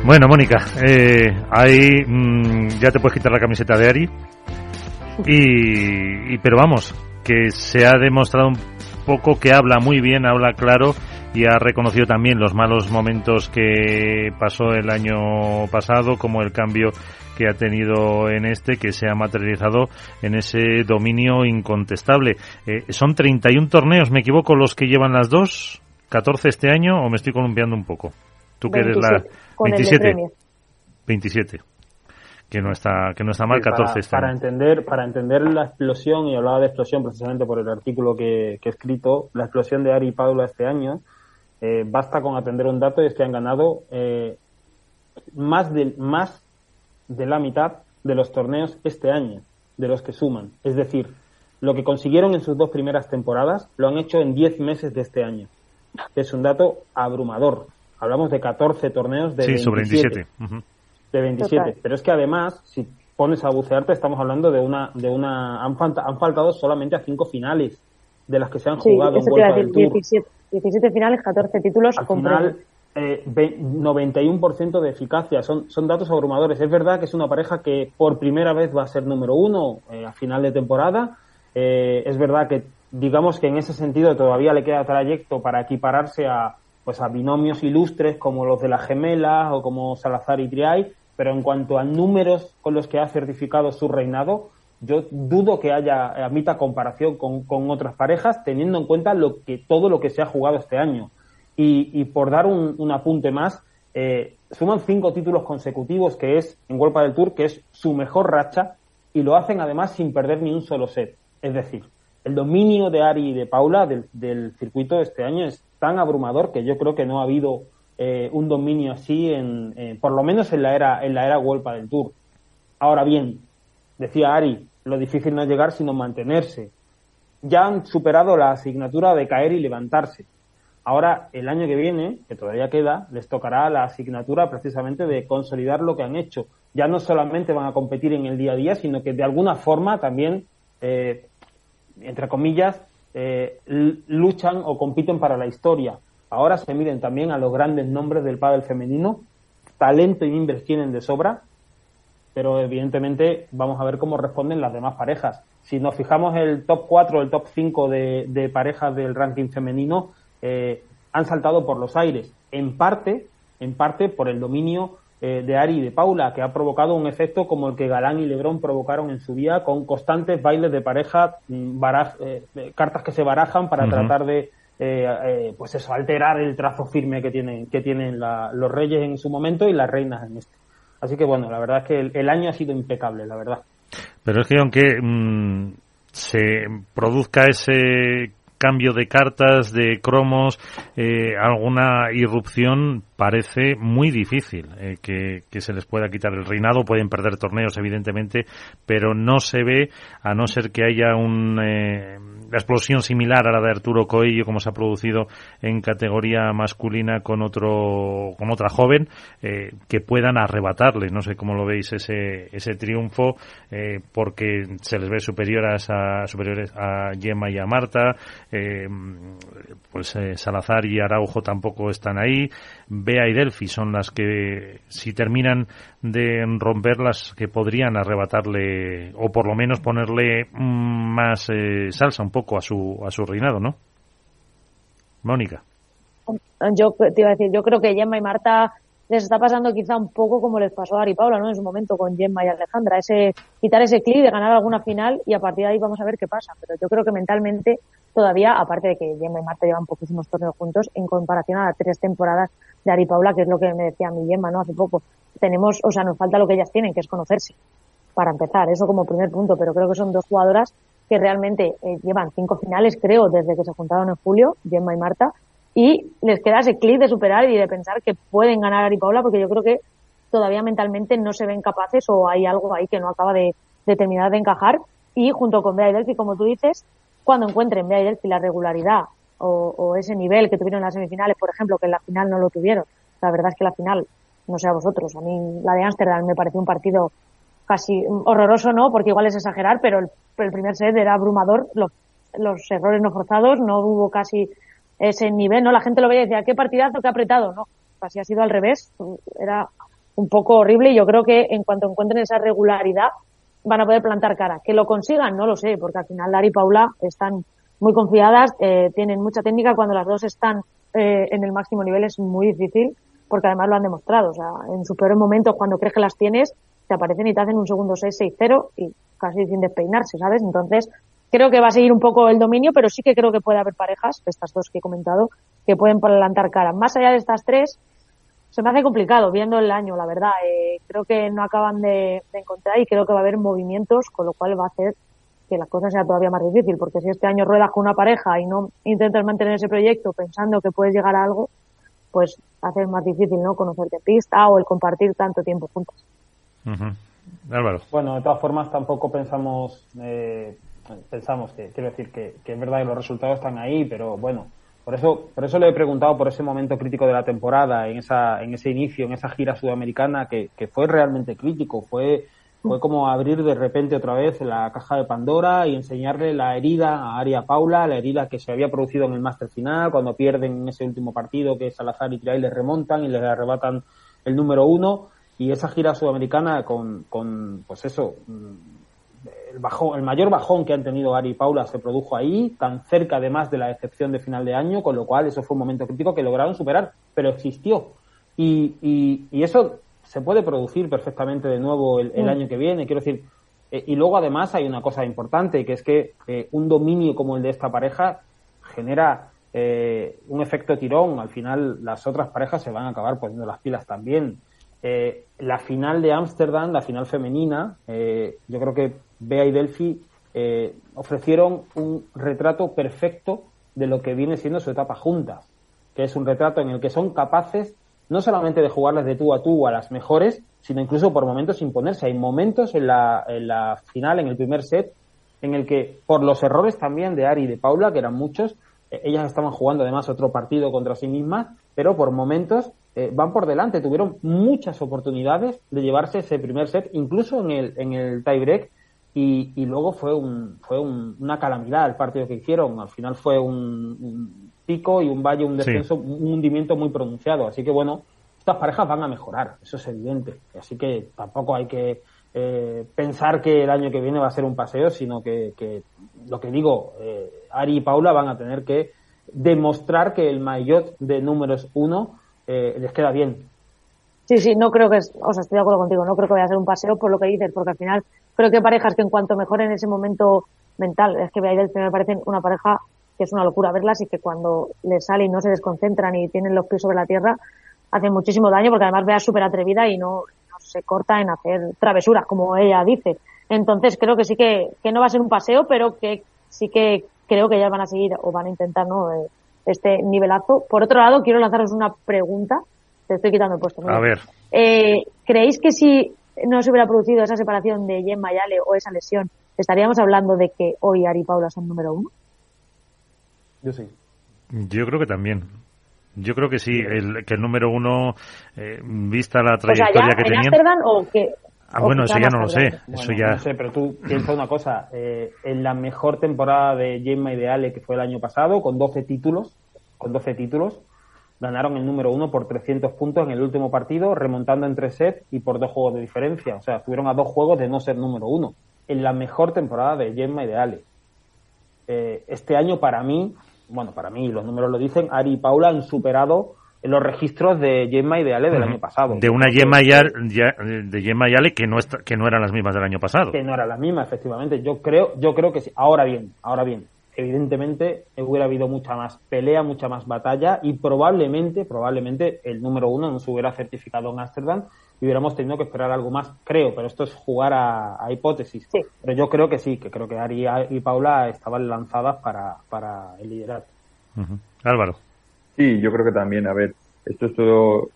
Bueno, Mónica, eh, ahí mm, ya te puedes quitar la camiseta de Ari. Y, y- pero vamos, que se ha demostrado un poco que habla muy bien, habla claro y ha reconocido también los malos momentos que pasó el año pasado, como el cambio que ha tenido en este, que se ha materializado en ese dominio incontestable. Eh, son 31 torneos, me equivoco, los que llevan las dos, 14 este año, o me estoy columpiando un poco. Tú que eres la 27. 27 que no está que no está mal 14 para, este para entender para entender la explosión y hablaba de explosión precisamente por el artículo que, que he escrito la explosión de Ari y Paula este año eh, basta con atender un dato y es que han ganado eh, más de más de la mitad de los torneos este año de los que suman es decir lo que consiguieron en sus dos primeras temporadas lo han hecho en 10 meses de este año es un dato abrumador hablamos de 14 torneos de sí, 27. sobre 27 de 27. Total. Pero es que además, si pones a bucearte, estamos hablando de una, de una, han, falta- han faltado solamente a cinco finales de las que se han Sí, jugado en Vuelta del Tour. 17, 17 finales, 14 títulos. Al con final, eh, ve- 91% de eficacia, son, son datos abrumadores. Es verdad que es una pareja que por primera vez va a ser número uno eh, a final de temporada. Eh, es verdad que, digamos que en ese sentido todavía le queda trayecto para equipararse a, pues a binomios ilustres como los de las gemelas o como Salazar y Triay, pero en cuanto a números con los que ha certificado su reinado, yo dudo que haya admita comparación con, con otras parejas, teniendo en cuenta lo que todo lo que se ha jugado este año. Y, y por dar un, un apunte más, eh, suman cinco títulos consecutivos, que es en Golpa del Tour, que es su mejor racha, y lo hacen además sin perder ni un solo set. Es decir, el dominio de Ari y de Paula del, del circuito este año es tan abrumador que yo creo que no ha habido eh, un dominio así, en, eh, por lo menos en la era en la era Golpa del Tour. Ahora bien, decía Ari, lo difícil no es llegar sino mantenerse. Ya han superado la asignatura de caer y levantarse. Ahora, el año que viene, que todavía queda, les tocará la asignatura precisamente de consolidar lo que han hecho. Ya no solamente van a competir en el día a día, sino que de alguna forma también, eh, entre comillas, eh, luchan o compiten para la historia. Ahora se miden también a los grandes nombres del pádel femenino. Talento y tienen de sobra, pero evidentemente vamos a ver cómo responden las demás parejas. Si nos fijamos el top 4 o el top 5 de, de parejas del ranking femenino, eh, han saltado por los aires, en parte, en parte por el dominio eh, de Ari y de Paula, que ha provocado un efecto como el que Galán y Lebrón provocaron en su día, con constantes bailes de pareja, mm, baraj- eh, cartas que se barajan para Ujú. tratar de eh, eh, pues eso, alterar el trazo firme que tienen, que tienen la- los reyes en su momento y las reinas en este. Así que bueno, la verdad es que el, año ha sido impecable, la verdad. Pero es que aunque mm, se produzca ese cambio de cartas, de cromos, eh, alguna irrupción, parece muy difícil eh, que, que se les pueda quitar el reinado. Pueden perder torneos, evidentemente, pero no se ve, a no ser que haya una explosión similar a la de Arturo Coello, como se ha producido en categoría masculina con otro, con otra joven, eh, que puedan arrebatarle. No sé cómo lo veis ese, ese triunfo, eh, porque se les ve superiores a, superiores a Gemma y a Marta, eh, pues eh, Salazar y Araujo tampoco están ahí, Bea y Delphi son las que, si terminan de romperlas, que podrían arrebatarle, o por lo menos ponerle mm, más eh, salsa un poco a su, a su reinado, ¿no? Mónica. Yo te iba a decir, yo creo que Gemma y Marta les está pasando quizá un poco como les pasó a Ari Paula, ¿no? En su momento con Gemma y Alejandra, ese quitar ese clic de ganar alguna final y a partir de ahí vamos a ver qué pasa. Pero yo creo que mentalmente todavía, aparte de que Gemma y Marta llevan poquísimos torneos juntos, en comparación a las tres temporadas de Ari Paula, que es lo que me decía mi Gemma, ¿no? Hace poco, tenemos, o sea, nos falta lo que ellas tienen, que es conocerse, para empezar, eso como primer punto, pero creo que son dos jugadoras que realmente eh, llevan cinco finales, creo, desde que se juntaron en julio, Gemma y Marta, y les queda ese clic de superar y de pensar que pueden ganar a Ari Paula, porque yo creo que todavía mentalmente no se ven capaces o hay algo ahí que no acaba de, de terminar de encajar. Y junto con Bea y Delphi, como tú dices, cuando encuentren Bea y Delphi la regularidad o, o ese nivel que tuvieron en las semifinales, por ejemplo, que en la final no lo tuvieron. La verdad es que la final, no sé a vosotros, a mí la de Ámsterdam me pareció un partido casi horroroso, ¿no? Porque igual es exagerar, pero el, el primer set era abrumador, los, los errores no forzados, no hubo casi ese nivel, ¿no? La gente lo veía y decía, qué partidazo, qué apretado, ¿no? Así ha sido al revés, era un poco horrible y yo creo que en cuanto encuentren esa regularidad van a poder plantar cara. Que lo consigan, no lo sé, porque al final Lara y Paula están muy confiadas, eh, tienen mucha técnica, cuando las dos están eh, en el máximo nivel es muy difícil porque además lo han demostrado. O sea, en sus peores momentos, cuando crees que las tienes, te aparecen y te hacen un segundo 6-6-0 y casi sin despeinarse, ¿sabes? Entonces, creo que va a seguir un poco el dominio, pero sí que creo que puede haber parejas, estas dos que he comentado, que pueden plantar cara. Más allá de estas tres, se me hace complicado viendo el año, la verdad. Eh, creo que no acaban de, de, encontrar y creo que va a haber movimientos, con lo cual va a hacer que la cosa sea todavía más difícil, porque si este año ruedas con una pareja y no intentas mantener ese proyecto pensando que puedes llegar a algo, pues hace más difícil, ¿no? Conocerte pista o el compartir tanto tiempo juntos. Álvaro. Bueno, de todas formas tampoco pensamos, eh, pensamos que, quiero decir que, que es verdad que los resultados están ahí, pero bueno, por eso, por eso le he preguntado por ese momento crítico de la temporada, en esa, en ese inicio, en esa gira sudamericana, que, que fue realmente crítico, fue fue como abrir de repente otra vez la caja de Pandora y enseñarle la herida a Aria Paula, la herida que se había producido en el máster final, cuando pierden en ese último partido que Salazar y Tiray le remontan y les arrebatan el número uno. Y esa gira sudamericana con, con pues eso, el, bajón, el mayor bajón que han tenido Ari y Paula se produjo ahí, tan cerca además de la excepción de final de año, con lo cual eso fue un momento crítico que lograron superar, pero existió. Y, y, y eso se puede producir perfectamente de nuevo el, el año que viene. Quiero decir, eh, y luego además hay una cosa importante, que es que eh, un dominio como el de esta pareja genera eh, un efecto tirón. Al final las otras parejas se van a acabar poniendo las pilas también. la final de Ámsterdam, la final femenina, yo creo que Bea y Delphi ofrecieron un retrato perfecto de lo que viene siendo su etapa juntas, que es un retrato en el que son capaces no solamente de jugarlas de tú a tú a las mejores, sino incluso por momentos imponerse. Hay momentos en la, en la final, en el primer set, en el que por los errores también de Ari y de Paula, que eran muchos, eh, ellas estaban jugando además otro partido contra sí mismas, pero por momentos eh, van por delante. Tuvieron muchas oportunidades de llevarse ese primer set, incluso en el, en el tiebreak, y, y luego fue un, fue un, una calamidad el partido que hicieron. Al final fue un, un pico y un valle, un descenso, sí. un hundimiento muy pronunciado. Así que bueno, estas parejas van a mejorar, eso es evidente. Así que tampoco hay que eh, pensar que el año que viene va a ser un paseo, sino que, que lo que digo, eh, Ari y Paula van a tener que demostrar que el maillot de números uno eh, les queda bien. Sí, sí, no creo que, es, o sea, estoy de acuerdo contigo, no creo que vaya a ser un paseo por lo que dices, porque al final creo que parejas que en cuanto mejoren ese momento mental, es que Beaidel me parecen una pareja que es una locura verlas y que cuando les sale y no se desconcentran y tienen los pies sobre la tierra, hacen muchísimo daño porque además vea súper atrevida y no, no, se corta en hacer travesuras, como ella dice. Entonces creo que sí que, que no va a ser un paseo, pero que sí que creo que ellas van a seguir o van a intentar ¿no? este nivelazo. Por otro lado, quiero lanzaros una pregunta. Te estoy quitando el puesto. A ver. Eh, ¿Creéis que si no se hubiera producido esa separación de Jen Mayale o esa lesión, estaríamos hablando de que hoy Ari y Paula son número uno? Yo sí. Yo creo que también. Yo creo que sí, el, que el número uno, eh, vista la trayectoria sea, ya, que ¿en tenían. Amsterdam o que Ah, bueno, eso ya no lo sé. Bueno, Eso ya. No sé, pero tú piensa una cosa. Eh, en la mejor temporada de Gemma y de Ale, que fue el año pasado, con 12 títulos, con 12 títulos, ganaron el número uno por 300 puntos en el último partido, remontando en tres sets y por dos juegos de diferencia. O sea, estuvieron a dos juegos de no ser número uno. En la mejor temporada de Gemma y de Ale. Eh, este año, para mí, bueno, para mí, los números lo dicen, Ari y Paula han superado los registros de Gemma y de Ale del año pasado. De una Gemma y Ale, ya- de Gemma y Ale que no, está, que no eran las mismas del año pasado. que no era la misma, efectivamente. Yo creo, yo creo que sí. Ahora bien, ahora bien, evidentemente hubiera habido mucha más pelea, mucha más batalla y probablemente, probablemente el número uno no se hubiera certificado en Ámsterdam y hubiéramos tenido que esperar algo más, creo, pero esto es jugar a, a hipótesis. Pero yo creo que sí, que creo que Ari y Paula estaban lanzadas para, para el liderato. Ujú. Álvaro. Sí, yo creo que también, a ver, esto es todo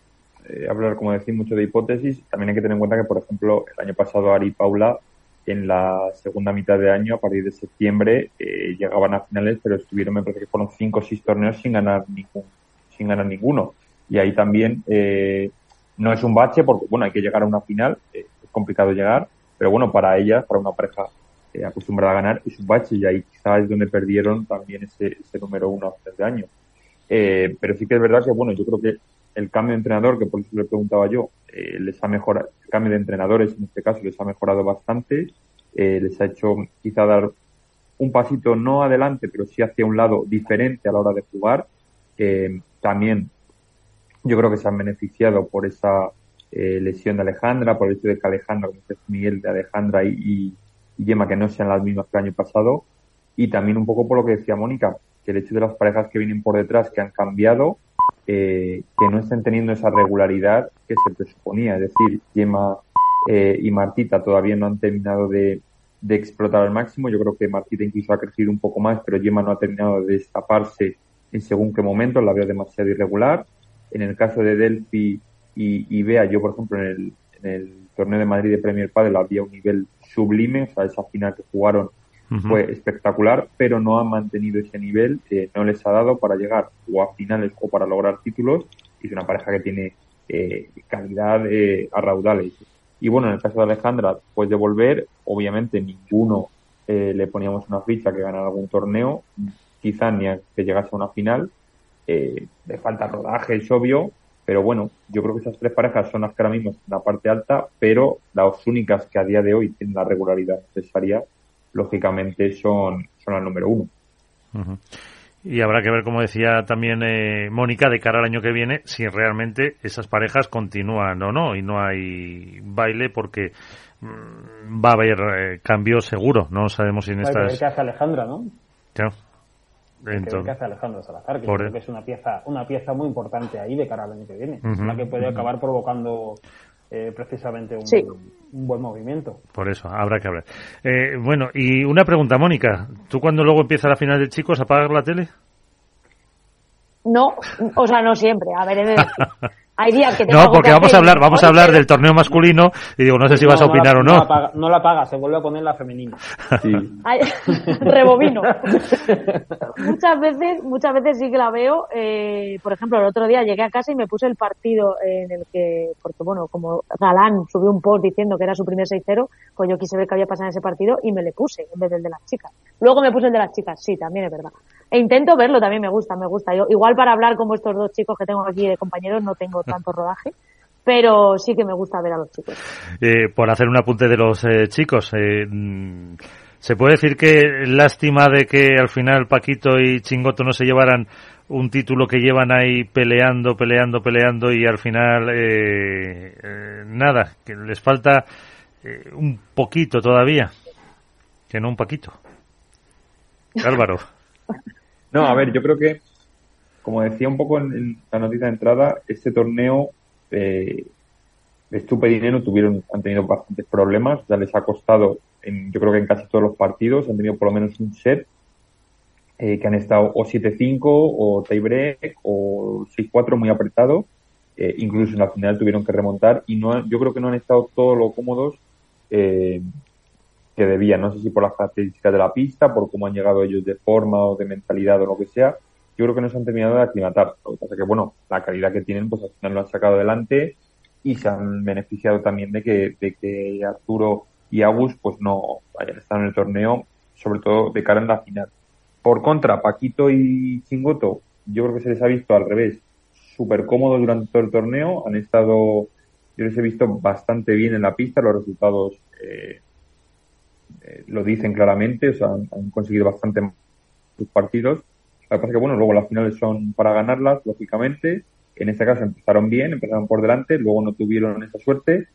eh, hablar, como decir, mucho de hipótesis. También hay que tener en cuenta que, por ejemplo, el año pasado Ari y Paula, en la segunda mitad de año, a partir de septiembre, eh, llegaban a finales, pero estuvieron, me parece que fueron cinco o seis torneos sin ganar ningún, sin ganar ninguno. Y ahí también eh, no es un bache, porque bueno, hay que llegar a una final, eh, es complicado llegar, pero bueno, para ellas, para una pareja eh, acostumbrada a ganar, es un bache y ahí quizás es donde perdieron también ese, ese número uno a finales de año. Eh, pero sí que es verdad que, bueno, yo creo que el cambio de entrenador, que por eso le preguntaba yo, eh, les ha mejorado, el cambio de entrenadores en este caso les ha mejorado bastante, eh, les ha hecho quizá dar un pasito no adelante, pero sí hacia un lado diferente a la hora de jugar. también yo creo que se han beneficiado por esa eh, lesión de Alejandra, por el hecho de que Alejandra, como dice Miguel, de Alejandra y, y, Gemma, que no sean las mismas que el año pasado, y también un poco por lo que decía Mónica, que el hecho de las parejas que vienen por detrás, que han cambiado, eh, que no estén teniendo esa regularidad que se presuponía. Es decir, Gemma eh, y Martita todavía no han terminado de, de, explotar al máximo. Yo creo que Martita incluso ha crecido un poco más, pero Gemma no ha terminado de destaparse en según qué momento. La veo demasiado irregular. En el caso de Delphi y, y Bea, yo por ejemplo en el, en el torneo de Madrid de Premier Padel había un nivel sublime, o sea, esa final que jugaron fue espectacular, pero no han mantenido ese nivel, que no les ha dado para llegar o a finales o para lograr títulos, y es una pareja que tiene eh, calidad eh, a raudales. Y bueno, en el caso de Alejandra, pues de volver, obviamente ninguno eh, le poníamos una ficha que ganara algún torneo, quizá ni a que llegase a una final, eh, le falta rodaje, es obvio, pero bueno, yo creo que esas tres parejas son las que ahora mismo están en la parte alta, pero las únicas que a día de hoy tienen la regularidad necesaria, lógicamente son, son la número uno. Y habrá que ver, como decía también eh, Mónica, de cara al año que viene, si realmente esas parejas continúan o no, y no hay baile porque mm, va a haber eh, cambio seguro. No sabemos si en estas. que hace Alejandra, ¿no? Claro. Entonces, que hace Alejandro Salazar, que creo que es una pieza, una pieza muy importante ahí de cara al año que viene. Es la que puede acabar provocando eh, precisamente un, Sí. un buen movimiento. Por eso, habrá que hablar. Eh, bueno, y una pregunta, Mónica. ¿Tú cuando luego empieza la final de chicos apagas la tele? No, o sea, no siempre. A ver. Hay días que tengo No, porque que vamos a hablar, vamos a hablar del torneo masculino y digo, no sé si vas a No, opinar la- o no. No la, paga, no la paga, se vuelve a poner la femenina. Ay, rebobino. muchas veces, muchas veces sí que la veo. eh, por ejemplo, el otro día llegué a casa y me puse el partido en el que, porque bueno, como Galán subió un post diciendo que era su primer 6-0, pues yo quise ver qué había pasado en ese partido y me le puse en vez del de las chicas. Luego me puse el de las chicas, sí, también es verdad. E intento verlo, también me gusta, me gusta. Yo, igual para hablar como estos dos chicos que tengo aquí de compañeros no tengo tanto rodaje, pero sí que me gusta ver a los chicos. Eh, por hacer un apunte de los eh, chicos, eh, mm, ¿se puede decir que lástima de que al final Paquito y Chingoto no se llevaran un título que llevan ahí peleando, peleando, peleando y al final eh, eh, nada, que les falta eh, un poquito todavía, que no un paquito. Álvaro. No, a ver, yo creo que, como decía un poco en, la noticia de entrada, este torneo, eh, Estupe Dinero tuvieron, han tenido bastantes problemas, ya les ha costado, en, yo creo que en casi todos los partidos, han tenido por lo menos un set, eh, que han estado o 7-5 o tiebreak o 6-4 muy apretado, eh, incluso en la final tuvieron que remontar y no, yo creo que no han estado todos lo cómodos eh, que debían, no sé si por las características de la pista, por cómo han llegado ellos de forma o de mentalidad o lo que sea, yo creo que no se han terminado de aclimatar. Lo que pasa es que, bueno, la calidad que tienen, pues al final lo han sacado adelante y se han beneficiado también de que, de que Arturo y Agus, pues no hayan estado en el torneo, sobre todo de cara en la final. Por contra, Paquito y Chingoto, yo creo que se les ha visto al revés, súper cómodos durante todo el torneo, han estado, yo les he visto bastante bien en la pista, los resultados eh, eh, lo dicen claramente, o sea, han, conseguido bastante sus partidos. Lo que pasa es que, bueno, luego las finales son para ganarlas, lógicamente. En este caso empezaron bien, empezaron por delante, luego no tuvieron esa suerte.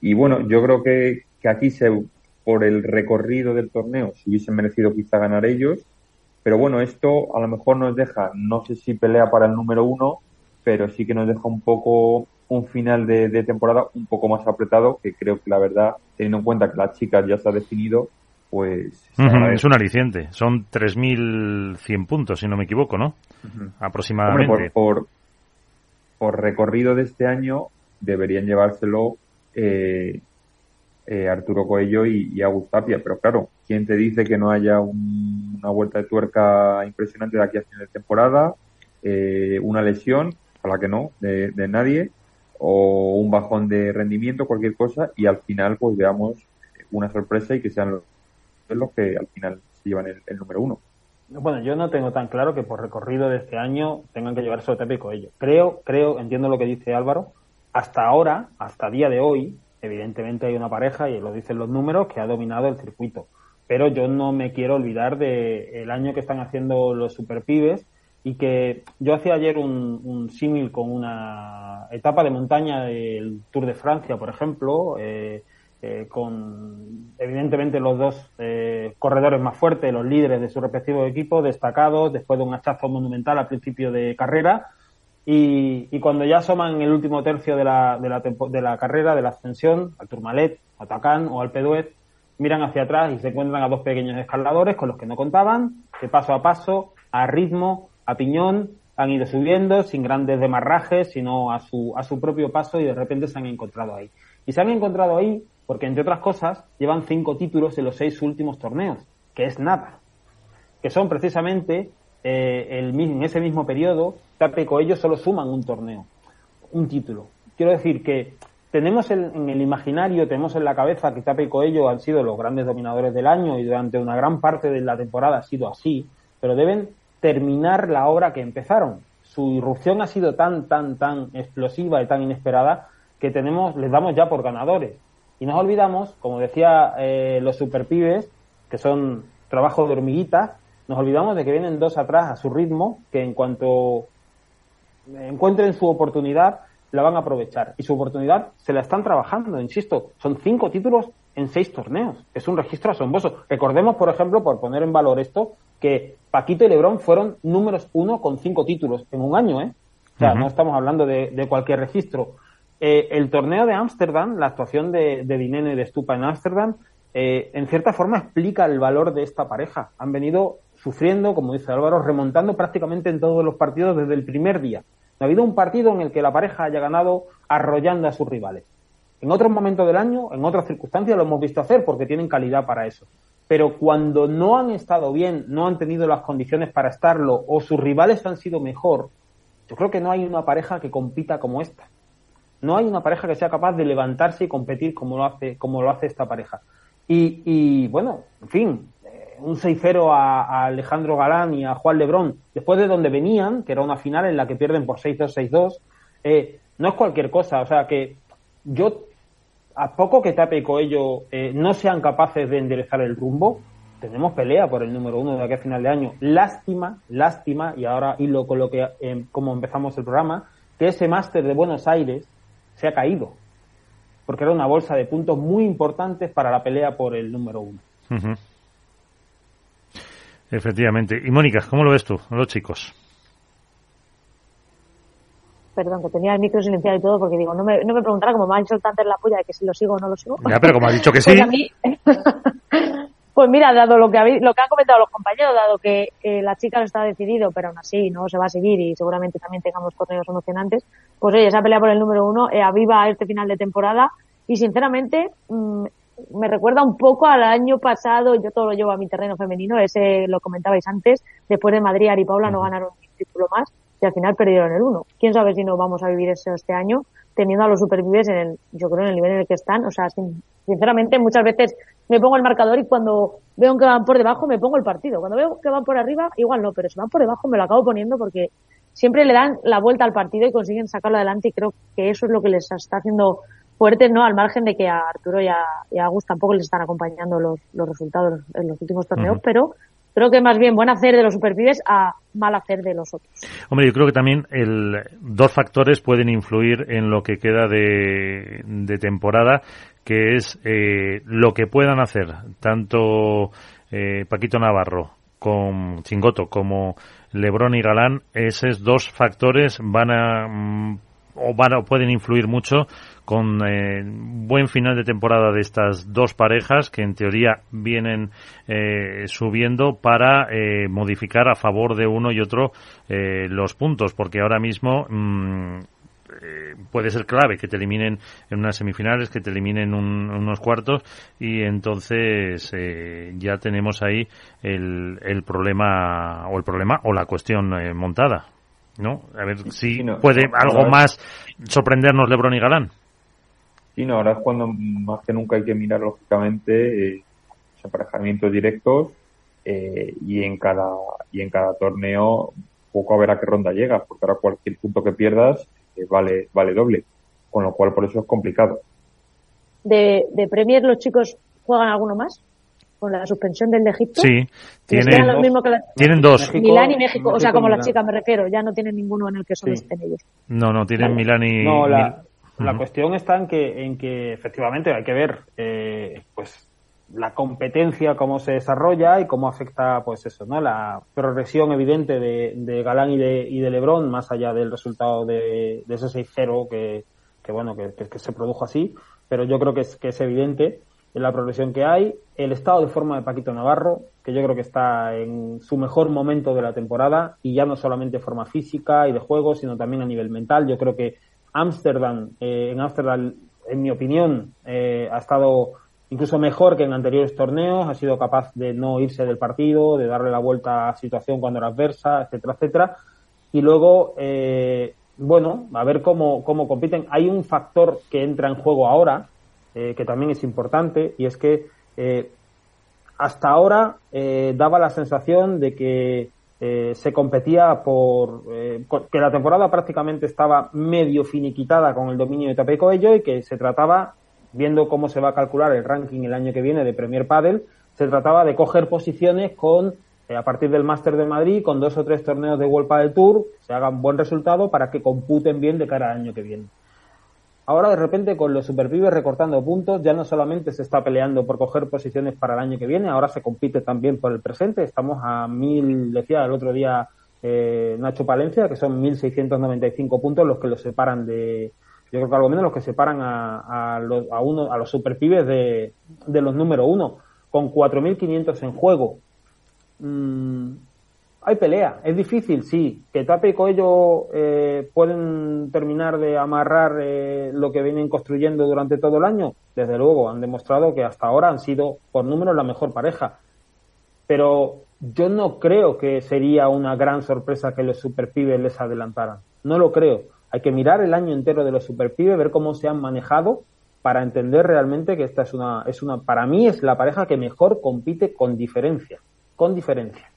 Y bueno, yo creo que, que aquí se, por el recorrido del torneo, se hubiesen merecido quizá ganar ellos. Pero bueno, esto a lo mejor nos deja, no sé si pelea para el número uno, pero sí que nos deja un poco un final de, de temporada un poco más apretado, que creo que la verdad, teniendo en cuenta que las chicas ya se ha definido, pues es un aliciente. Son 3.100 puntos, si no me equivoco, ¿no? Aproximadamente. Hombre, por, por, por recorrido de este año deberían llevárselo eh, eh, Arturo Coello y, y Agus Tapia, pero claro, ¿quién te dice que no haya un- una vuelta de tuerca impresionante de aquí a final de temporada? Eh, una lesión, ojalá que no, de, de nadie, o un bajón de rendimiento, cualquier cosa, y al final pues veamos una sorpresa y que sean los, que al final se llevan el, número uno. Bueno, yo no tengo tan claro que por recorrido de este año tengan que llevarse Tapia y Coello. Creo, creo, entiendo lo que dice Álvaro. Hasta ahora, hasta día de hoy, evidentemente hay una pareja, y lo dicen los números, que ha dominado el circuito. Pero yo no me quiero olvidar de el año que están haciendo los superpibes, y que yo hacía ayer un, símil con una etapa de montaña del Tour de Francia, por ejemplo, eh, eh, con evidentemente los dos eh, corredores más fuertes, los líderes de su respectivo equipo, destacados después de un hachazo monumental al principio de carrera. Y, cuando ya asoman el último tercio de la, de la, de la carrera, de la ascensión, al Tourmalet, a Tacán o al Peduez, miran hacia atrás y se encuentran a dos pequeños escaladores con los que no contaban, que paso a paso, a ritmo, a piñón, han ido subiendo sin grandes demarrajes, sino a su, a su propio paso y de repente se han encontrado ahí. Y se han encontrado ahí porque, entre otras cosas, llevan cinco títulos en los seis últimos torneos, que es nada. Que son precisamente, eh, el, en ese mismo periodo, Tape Coello solo suman un torneo, un título. Quiero decir que tenemos en el imaginario, tenemos en la cabeza que Tape y Coello han sido los grandes dominadores del año y durante una gran parte de la temporada ha sido así, pero deben terminar la obra que empezaron. Su irrupción ha sido tan, tan, tan explosiva y tan inesperada que tenemos, les damos ya por ganadores. Y nos olvidamos, como decía eh, los superpibes, que son trabajos de hormiguitas, nos olvidamos de que vienen dos atrás a su ritmo, que en cuanto encuentren su oportunidad, la van a aprovechar. Y su oportunidad se la están trabajando, insisto, son cinco títulos en seis torneos. Es un registro asombroso. Recordemos, por ejemplo, por poner en valor esto, que Paquito y Lebrón fueron números uno con cinco títulos en un año, ¿eh? O sea, no estamos hablando de, de cualquier registro. Eh, el torneo de Ámsterdam, la actuación de, de Dineno y de Stupa en Ámsterdam, eh, en cierta forma explica el valor de esta pareja. Han venido sufriendo, como dice Álvaro, remontando prácticamente en todos los partidos desde el primer día. No ha habido un partido en el que la pareja haya ganado arrollando a sus rivales. En otros momentos del año, en otras circunstancias, lo hemos visto hacer porque tienen calidad para eso. Pero cuando no han estado bien, no han tenido las condiciones para estarlo o sus rivales han sido mejor, yo creo que no hay una pareja que compita como esta. No hay una pareja que sea capaz de levantarse y competir como lo hace, como lo hace esta pareja. Y, y bueno, en fin, eh, un 6-0 a, Alejandro Galán y a Juan Lebrón, después de donde venían, que era una final en la que pierden por 6-2, 6-2, eh, no es cualquier cosa. O sea que yo a poco que Tape y Coello eh, no sean capaces de enderezar el rumbo, tenemos pelea por el número uno de aquí a final de año. Lástima, lástima, y ahora hilo con lo que, eh, como empezamos el programa, que ese máster de Buenos Aires se ha caído. Porque era una bolsa de puntos muy importantes para la pelea por el número uno. Efectivamente. Y Mónica, ¿cómo lo ves tú, los chicos? Perdón, que tenía el micro silenciado y todo, porque digo, no me, no me preguntara como me ha hecho tanto en la polla de que si lo sigo o no lo sigo. Ya, pero como ha dicho que sí. Pues, a mí, pues mira, dado lo que, habéis, lo que han comentado los compañeros, dado que eh, la chica no está decidido, pero aún así no se va a seguir y seguramente también tengamos torneos emocionantes, pues oye, esa pelea por el número uno eh, aviva este final de temporada y sinceramente mmm, me recuerda un poco al año pasado, yo todo lo llevo a mi terreno femenino, ese lo comentabais antes, después de Madrid, Ari y Paula no ganaron un título más y al final perdieron el uno. Quién sabe si no vamos a vivir eso este año teniendo a los supervives en el, yo creo, en el nivel en el que están. O sea, sin, sinceramente, muchas veces me pongo el marcador y cuando veo que van por debajo me pongo el partido. Cuando veo que van por arriba, igual no, pero si van por debajo me lo acabo poniendo porque siempre le dan la vuelta al partido y consiguen sacarlo adelante y creo que eso es lo que les está haciendo fuertes, ¿no? Al margen de que a Arturo y a, y a Agus tampoco les están acompañando los, los resultados en los últimos torneos, uh -huh. pero creo que más bien buen hacer de los superpibes a mal hacer de los otros. Hombre, yo creo que también el, dos factores pueden influir en lo que queda de, de temporada, que es eh, lo que puedan hacer tanto eh, Paquito Navarro con Chingoto como Lebrón y Galán, esos dos factores van a mm, o van a, pueden influir mucho con eh, buen final de temporada de estas dos parejas que en teoría vienen eh, subiendo para eh, modificar a favor de uno y otro eh, los puntos porque ahora mismo mmm, puede ser clave que te eliminen en unas semifinales, que te eliminen un, unos cuartos y entonces eh, ya tenemos ahí el, el problema o el problema o la cuestión eh, montada. ¿no? A ver si sí, no, puede no, algo no, más sorprendernos Lebron y Galán. Ahora es cuando más que nunca hay que mirar lógicamente eh, los emparejamientos directos eh, y en cada y en cada torneo poco a ver a qué ronda llegas, porque ahora cualquier punto que pierdas eh, vale vale doble, con lo cual por eso es complicado. De, de Premier los chicos juegan alguno más? con la suspensión del de Egipto. Sí, tienen, lo mismo que la- tienen dos. Milán y México, o sea, como las chicas me refiero, ya no tienen ninguno en el que solo Sí. estén ellos. No, no, tienen Milán y... No, la, La cuestión está en que, en que efectivamente hay que ver eh, pues la competencia, cómo se desarrolla y cómo afecta, pues eso, ¿no? La progresión evidente de, de Galán y de, y de Lebron, más allá del resultado de, de ese 6-0 que, que, bueno, que, que- que se produjo así, pero yo creo que es, que es evidente la progresión que hay, el estado de forma de Paquito Navarro, que yo creo que está en su mejor momento de la temporada, y ya no solamente de forma física y de juego, sino también a nivel mental. Yo creo que Ámsterdam, eh, en Ámsterdam, en mi opinión, eh, ha estado incluso mejor que en anteriores torneos, ha sido capaz de no irse del partido, de darle la vuelta a situación cuando era adversa, etcétera, etcétera. Y luego, eh, bueno, a ver cómo, cómo compiten. Hay un factor que entra en juego ahora, que también es importante, y es que hasta ahora daba la sensación de que eh, se competía por eh, que la temporada prácticamente estaba medio finiquitada con el dominio de Tape Coello y que se trataba, viendo cómo se va a calcular el ranking el año que viene de Premier Padel, se trataba de coger posiciones con eh, a partir del Máster de Madrid, con dos o tres torneos de World Padel Tour, se hagan buen resultado para que computen bien de cara al año que viene. Ahora de repente con los superpibes recortando puntos ya no solamente se está peleando por coger posiciones para el año que viene, ahora se compite también por el presente. Estamos a mil, decía el otro día eh, Nacho Palencia, que son 1.695 puntos los que los separan de, yo creo que algo menos los que separan a, a, los, uno, a los superpibes de, de los número uno, con 4.500 en juego. Mm, hay pelea, es difícil, sí. Que Tape y Coello eh, pueden terminar de amarrar eh, lo que vienen construyendo durante todo el año. Desde luego, han demostrado que hasta ahora han sido, por números, la mejor pareja. Pero yo no creo que sería una gran sorpresa que los superpibes les adelantaran. No lo creo. Hay que mirar el año entero de los superpibes, ver cómo se han manejado para entender realmente que esta es una, es una, para mí es la pareja que mejor compite con diferencia, con diferencia.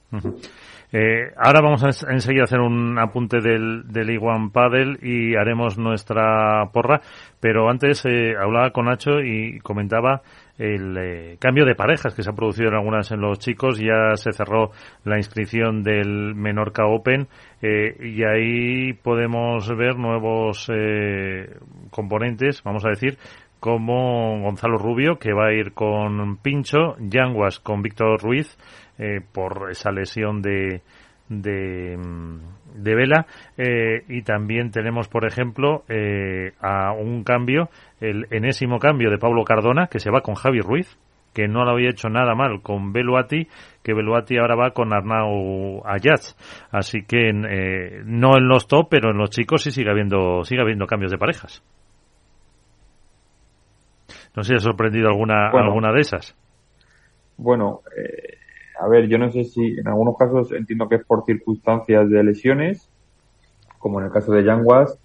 Eh, ahora vamos a ens- enseguida hacer un apunte del, del Iguan Paddle y haremos nuestra porra, pero antes eh, hablaba con Nacho y comentaba el eh, cambio de parejas que se ha producido en algunas en los chicos. Ya se cerró la inscripción del Menorca Open eh, y ahí podemos ver nuevos eh, componentes, vamos a decir, como Gonzalo Rubio, que va a ir con Pincho, Yanguas con Víctor Ruiz, eh, por esa lesión de, de, mm, de Vela. Eh, y también tenemos, por ejemplo, eh, a un cambio, el enésimo cambio de Pablo Cardona, que se va con Javi Ruiz, que no lo había hecho nada mal con Beluati, que Beluati ahora va con Arnau Ayats. Así que eh, no en los top, pero en los chicos sí sigue habiendo, sigue habiendo cambios de parejas. No sé si ha sorprendido alguna, Bueno. alguna de esas. Bueno, eh, a ver, yo no sé si en algunos casos entiendo que es por circunstancias de lesiones, como en el caso de Yanguas,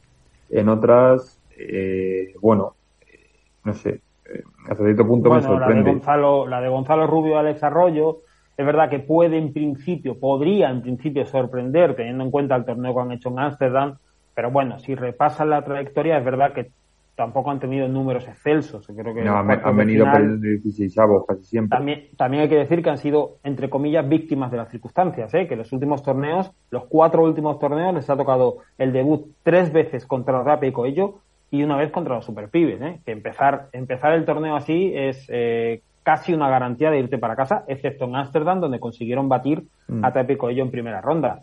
en otras, eh, bueno, eh, no sé, eh, hasta cierto punto me Bueno, la de sorprende. Gonzalo, la de Gonzalo Rubio y Alex Arroyo, es verdad que puede en principio, podría en principio sorprender, teniendo en cuenta el torneo que han hecho en Ámsterdam, pero bueno, si repasan la trayectoria, es verdad que tampoco han tenido números excelsos. Creo que No, han, venido final- perdiendo 16 avos casi siempre. también, también hay que decir que han sido, entre comillas, víctimas de las circunstancias, ¿eh? que los últimos torneos, los cuatro últimos torneos, les ha tocado el debut tres veces contra Rape y Coello y una vez contra los Superpibes. ¿eh? Que empezar, empezar el torneo así es eh, casi una garantía de irte para casa, excepto en Ámsterdam, donde consiguieron batir Mm. a Tape y Coello en primera ronda.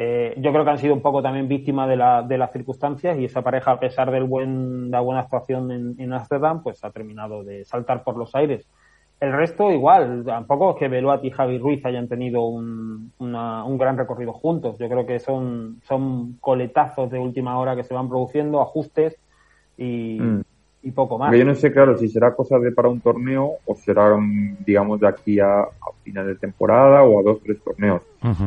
Eh, yo creo que han sido un poco también víctimas de, la, de las circunstancias y esa pareja, a pesar del buen, de la buena actuación en, en Ámsterdam, pues ha terminado de saltar por los aires. El resto igual, tampoco es que Beluati y Javi Ruiz hayan tenido un, una- un gran recorrido juntos. Yo creo que son, son coletazos de última hora que se van produciendo, ajustes y, Mm. Y poco más. Yo no sé, claro, si será cosa de para un torneo o será, mm, digamos, de aquí a, a final de temporada o a dos, tres torneos.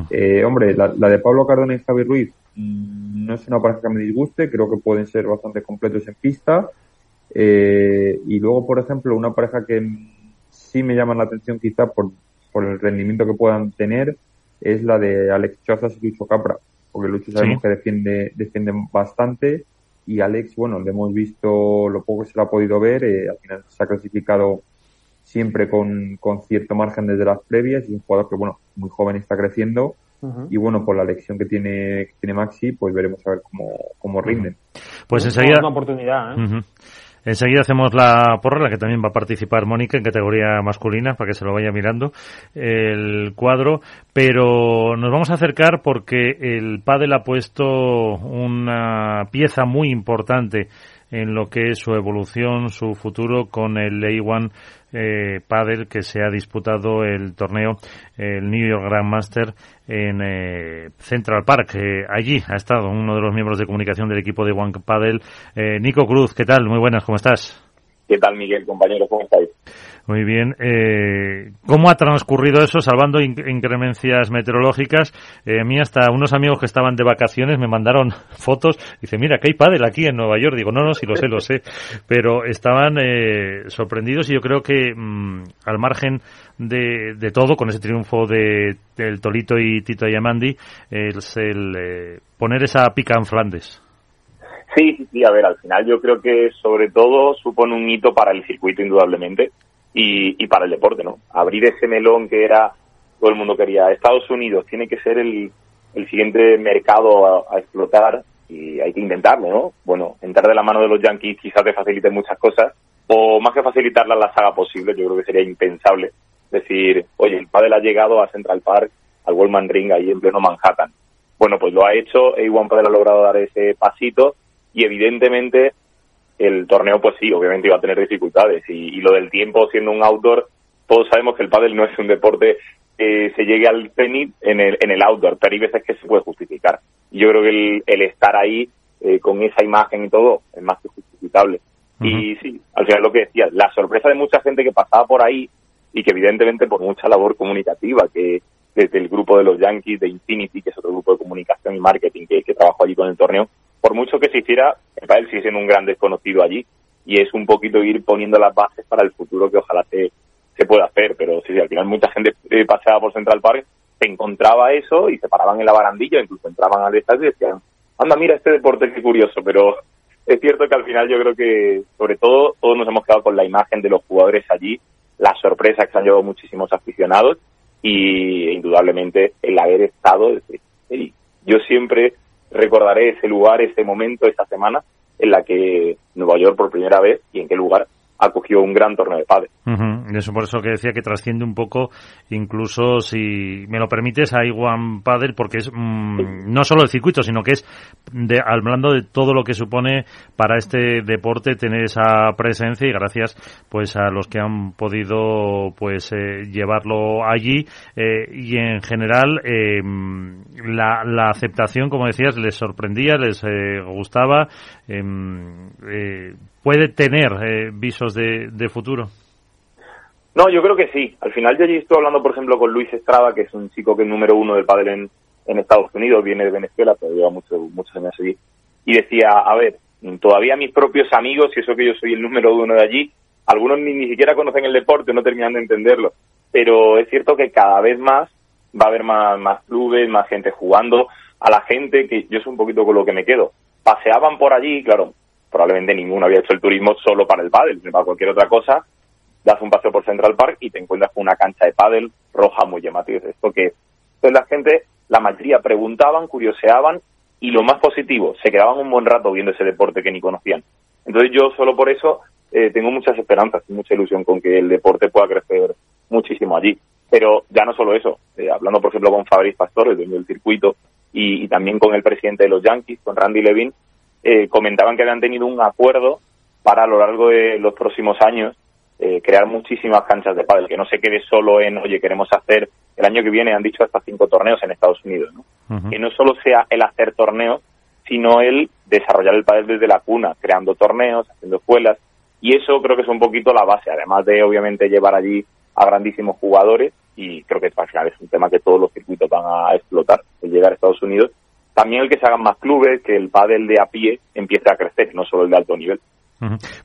Eh, hombre, la, la de Pablo Cardona y Javi Ruiz mm, no es una pareja que me disguste, creo que pueden ser bastante completos en pista. Eh, y luego, por ejemplo, una pareja que sí me llama la atención quizá por, por el rendimiento que puedan tener es la de Alex Chazas y Lucho Capra, porque Lucho sabemos Sí. que defiende, defiende bastante y Alex, bueno, le hemos visto lo poco que se le ha podido ver, eh, al final se ha clasificado siempre con, con cierto margen desde las previas y un jugador que, bueno, muy joven está creciendo y bueno, por la lección que tiene, que tiene Maxi, pues veremos a ver cómo, cómo rinden. Pues enseguida... Una oportunidad, ¿eh? Enseguida hacemos la porra, la que también va a participar Mónica en categoría masculina, para que se lo vaya mirando el cuadro. Pero nos vamos a acercar porque el pádel ha puesto una pieza muy importante en lo que es su evolución, su futuro con el A1 eh, Padel que se ha disputado el torneo, el New York Grandmaster en eh, Central Park. Eh, allí ha estado uno de los miembros de comunicación del equipo de One Padel, eh, Nico Cruz. ¿Qué tal? Muy buenas, ¿cómo estás? ¿Qué tal, Miguel, compañero? ¿Cómo estáis? Muy bien. Eh, ¿Cómo ha transcurrido eso, salvando incremencias meteorológicas? Eh, a mí hasta unos amigos que estaban de vacaciones me mandaron fotos. Dice, mira, que hay pádel aquí en Nueva York. Digo, no, no, sí lo sé, lo sé. Pero estaban eh, sorprendidos y yo creo que mm, al margen de, de, todo, con ese triunfo de, del Tolito y Tito Yamandi, es el eh, poner esa pica en Flandes. Sí, sí, sí, a ver, al final yo creo que sobre todo supone un hito para el circuito indudablemente y, y para el deporte, ¿no? Abrir ese melón que era, todo el mundo quería, Estados Unidos tiene que ser el, el siguiente mercado a, explotar y hay que intentarlo, ¿no? Bueno, entrar de la mano de los Yankees quizás te facilite muchas cosas o más que facilitarlas las haga posible, yo creo que sería impensable decir, oye, el pádel ha llegado a Central Park, al Wallman Ring ahí en pleno Manhattan. Bueno, pues lo ha hecho, A1 Padel ha logrado dar ese pasito y evidentemente el torneo pues sí, obviamente iba a tener dificultades y, y, lo del tiempo siendo un outdoor, todos sabemos que el pádel no es un deporte que se llegue al cenit en el, en el outdoor, pero hay veces que se puede justificar. Y yo creo que el, el estar ahí eh, con esa imagen y todo es más que justificable. Uh -huh. Y sí, al final lo que decía, la sorpresa de mucha gente que pasaba por ahí y que evidentemente por mucha labor comunicativa que desde el grupo de los Yankees, de Infinity, que es otro grupo de comunicación y marketing que, que trabajó allí con el torneo, por mucho que se hiciera, el pádel sigue siendo un gran desconocido allí y es un poquito ir poniendo las bases para el futuro que ojalá se, se pueda hacer. Pero sí, sí, al final mucha gente eh, paseaba por Central Park, se encontraba eso y se paraban en la barandilla, incluso entraban al estadio y decían, anda, mira este deporte, qué curioso. Pero es cierto que al final yo creo que, sobre todo, todos nos hemos quedado con la imagen de los jugadores allí, la sorpresa que se han llevado muchísimos aficionados y indudablemente el haber estado, yo siempre recordaré ese lugar, ese momento, esa semana en la que Nueva York por primera vez y en qué lugar acogió un gran torneo de padre. Uh -huh. Eso por eso que decía que trasciende un poco, incluso si me lo permites, a Iwan Padel, porque es mmm, sí. no solo el circuito, sino que es de, hablando de todo lo que supone para este deporte tener esa presencia y gracias pues a los que han podido pues eh, llevarlo allí eh, y en general eh, la, la, aceptación, como decías, les sorprendía, les eh, gustaba. Puede tener eh, visos de, de, futuro? No, yo creo que sí. Al final yo allí estoy hablando, por ejemplo, con Luis Estrada, que es un chico que es número uno del pádel en, en Estados Unidos, viene de Venezuela, pero lleva mucho, muchos años allí, y decía, a ver, todavía mis propios amigos, y eso que yo soy el número uno de allí, algunos ni, ni siquiera conocen el deporte, no terminan de entenderlo, pero es cierto que cada vez más va a haber más, más clubes, más gente jugando, a la gente, que yo soy un poquito con lo que me quedo, paseaban por allí, claro, probablemente ninguno había hecho el turismo solo para el pádel, para cualquier otra cosa, das un paseo por Central Park y te encuentras con una cancha de pádel roja muy llamativa. Esto que entonces la gente, la mayoría preguntaban, curioseaban y lo más positivo, se quedaban un buen rato viendo ese deporte que ni conocían. Entonces yo solo por eso eh, tengo muchas esperanzas y mucha ilusión con que el deporte pueda crecer muchísimo allí. Pero ya no solo eso, eh, hablando por ejemplo con Fabriz Pastor, el dueño del circuito, y, también con el presidente de los Yankees, con Randy Levine, eh, comentaban que habían tenido un acuerdo para a lo largo de los próximos años eh, crear muchísimas canchas de pádel, que no se quede solo en, oye, queremos hacer, el año que viene han dicho hasta cinco torneos en Estados Unidos, ¿no? Uh -huh. Que no solo sea el hacer torneos, sino el desarrollar el pádel desde la cuna, creando torneos, haciendo escuelas, y eso creo que es un poquito la base, además de obviamente llevar allí a grandísimos jugadores, y creo que al final es un tema que todos los circuitos van a explotar, el llegar a Estados Unidos, también el que se hagan más clubes, que el pádel de a pie empiece a crecer, no solo el de alto nivel.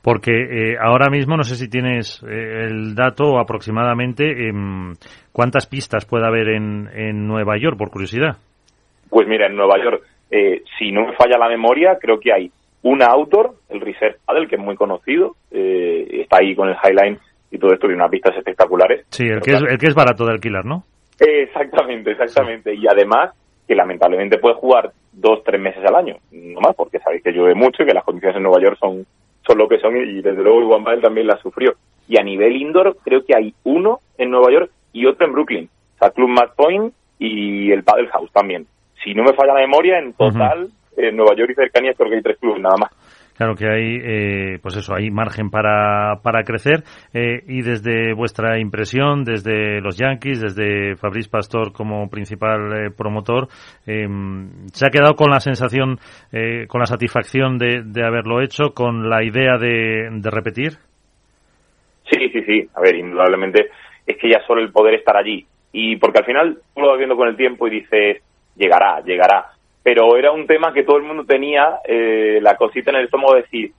Porque eh, ahora mismo, no sé si tienes eh, el dato aproximadamente, eh, ¿cuántas pistas puede haber en, en, Nueva York, por curiosidad? Pues mira, en Nueva York, eh, si no me falla la memoria, creo que hay una outdoor, el Reserve Paddle, que es muy conocido, eh, está ahí con el Highline y todo esto, y unas vistas espectaculares. Sí, el que, es, el que es barato de alquilar, ¿no? Exactamente, exactamente. Y además, que lamentablemente puede jugar dos, tres meses al año, no más, porque sabéis que llueve mucho y que las condiciones en Nueva York son, son lo que son, y desde luego Iwan Bell también la sufrió. Y a nivel indoor, creo que hay uno en Nueva York y otro en Brooklyn. O sea, Club Match Point y el Paddle House también. Si no me falla la memoria, en total, en Nueva York y cercanías creo que hay tres clubes nada más. Claro que hay, eh, pues eso, hay margen para, para crecer. Eh, y desde vuestra impresión, desde los Yankees, desde Fabrice Pastor como principal eh, promotor, em, ¿se ha quedado con la sensación, eh, con la satisfacción de, de haberlo hecho, con la idea de, de repetir? Sí, sí, sí. A ver, indudablemente es que ya solo el poder estar allí. Y porque al final tú lo vas viendo con el tiempo y dices, llegará, llegará. Pero era un tema que todo el mundo tenía eh, la cosita en el estómago de decir,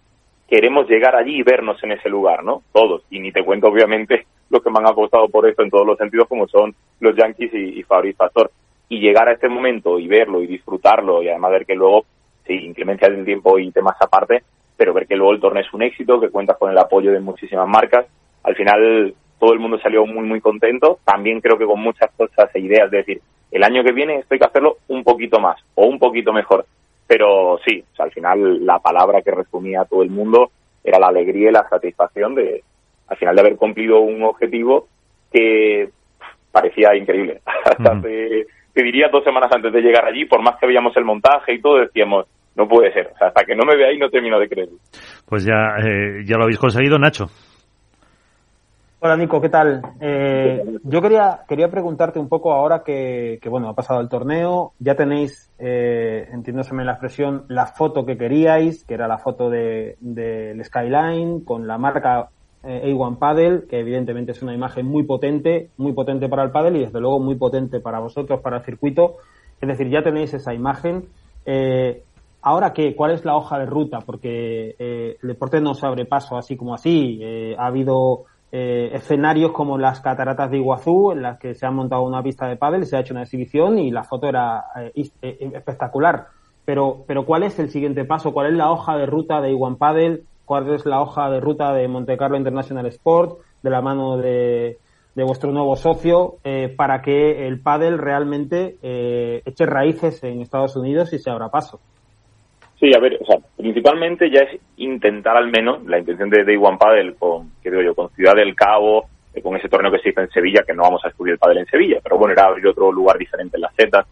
queremos llegar allí y vernos en ese lugar, ¿no? Todos. Y ni te cuento, obviamente, los que me han apostado por esto en todos los sentidos, como son los Yankees y, y Pastor. Y llegar a este momento y verlo y disfrutarlo, y además ver que luego, sí, inclemencia del tiempo y temas aparte, pero ver que luego el torneo es un éxito, que cuentas con el apoyo de muchísimas marcas. Al final, todo el mundo salió muy, muy contento. También creo que con muchas cosas e ideas de decir, el año que viene esto hay que hacerlo un poquito más o un poquito mejor. Pero sí, o sea, al final la palabra que resumía a todo el mundo era la alegría y la satisfacción de, al final, de haber cumplido un objetivo que parecía increíble. Hasta te, te diría dos semanas antes de llegar allí, por más que veíamos el montaje y todo, decíamos, no puede ser. O sea, hasta que no me vea ahí no termino de creerlo. Pues ya, eh, ya lo habéis conseguido, Nacho. Hola Nico, ¿qué tal? Eh, yo quería, quería preguntarte un poco ahora que, que bueno, ha pasado el torneo, ya tenéis, eh, entiéndoseme la expresión, la foto que queríais, que era la foto del de, del Skyline, con la marca eh, A1 Paddle, que evidentemente es una imagen muy potente, muy potente para el paddle y desde luego muy potente para vosotros, para el circuito. Es decir, ya tenéis esa imagen. Eh, Ahora qué, ¿cuál es la hoja de ruta? Porque eh, el deporte no se abre paso así como así. Eh, ha habido eh, escenarios como las cataratas de Iguazú, en las que se ha montado una pista de pádel, se ha hecho una exhibición y la foto era eh, eh, espectacular. Pero, pero ¿cuál es el siguiente paso? ¿Cuál es la hoja de ruta de Iguan Padel? ¿Cuál es la hoja de ruta de Monte Carlo International Sport? De la mano de, vuestro nuevo socio, eh, para que el pádel realmente eh, eche raíces en Estados Unidos y se abra paso. Sí, a ver, o sea, principalmente ya es intentar al menos la intención de Day One Paddle con, qué digo yo, con Ciudad del Cabo, eh, con ese torneo que se hizo en Sevilla, que no vamos a estudiar el pádel en Sevilla, pero bueno, era abrir otro lugar diferente en las setas.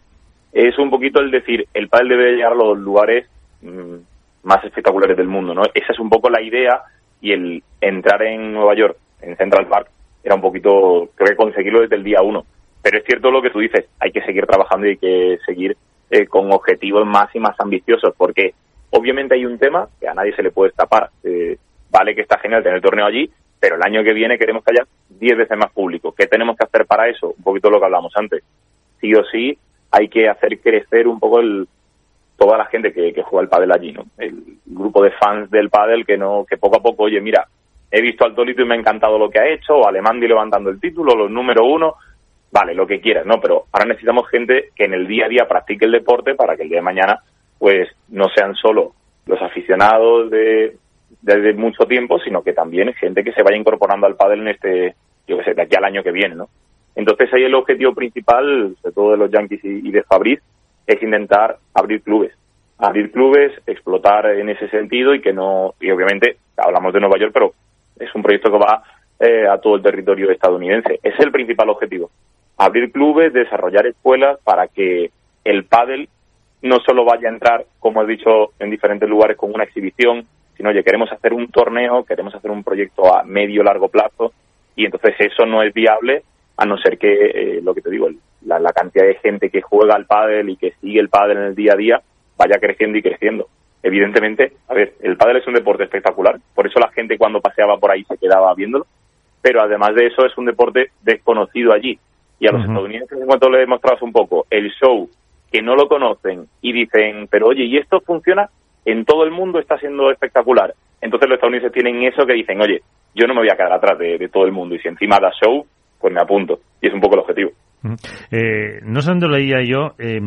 Es un poquito el decir, el pádel debe llegar a los lugares mmm, más espectaculares del mundo, ¿no? Esa es un poco la idea y el entrar en Nueva York, en Central Park, era un poquito, creo que conseguirlo desde el día uno. Pero es cierto lo que tú dices, hay que seguir trabajando y hay que seguir eh, con objetivos más y más ambiciosos, porque obviamente hay un tema que a nadie se le puede escapar. Eh, vale que está genial tener el torneo allí, pero el año que viene queremos que haya 10 veces más público. ¿Qué tenemos que hacer para eso? Un poquito lo que hablamos antes. Sí o sí hay que hacer crecer un poco el, toda la gente que, juega el pádel allí, ¿no? El grupo de fans del pádel que no, que poco a poco, oye, mira, he visto al Tolito y me ha encantado lo que ha hecho, o Alemandi levantando el título, los número uno, vale, lo que quieras, ¿no? Pero ahora necesitamos gente que en el día a día practique el deporte para que el día de mañana, pues, no sean solo los aficionados de desde mucho tiempo, sino que también gente que se vaya incorporando al pádel en este, yo qué sé, de aquí al año que viene, ¿no? Entonces ahí el objetivo principal, sobre todo de los Yankees y, de Fabriz, es intentar abrir clubes. Abrir clubes, explotar en ese sentido y que no, y obviamente hablamos de Nueva York, pero es un proyecto que va eh, a todo el territorio estadounidense. Es el principal objetivo. Abrir clubes, desarrollar escuelas para que el pádel no solo vaya a entrar, como he dicho, en diferentes lugares con una exhibición, sino, oye, queremos hacer un torneo, queremos hacer un proyecto a medio largo plazo, y entonces eso no es viable a no ser que, eh, lo que te digo, la, la, cantidad de gente que juega al pádel y que sigue el pádel en el día a día vaya creciendo y creciendo. Evidentemente, a ver, el pádel es un deporte espectacular, por eso la gente cuando paseaba por ahí se quedaba viéndolo, pero además de eso es un deporte desconocido allí. Y a los uh -huh. estadounidenses, en cuanto le demostrabas un poco el show, que no lo conocen y dicen, pero oye, ¿y esto funciona? En todo el mundo está siendo espectacular. Entonces los estadounidenses tienen eso que dicen, oye, yo no me voy a quedar atrás de, de todo el mundo y si encima da show, pues me apunto. Y es un poco el objetivo. Eh, no sé dónde leía yo eh,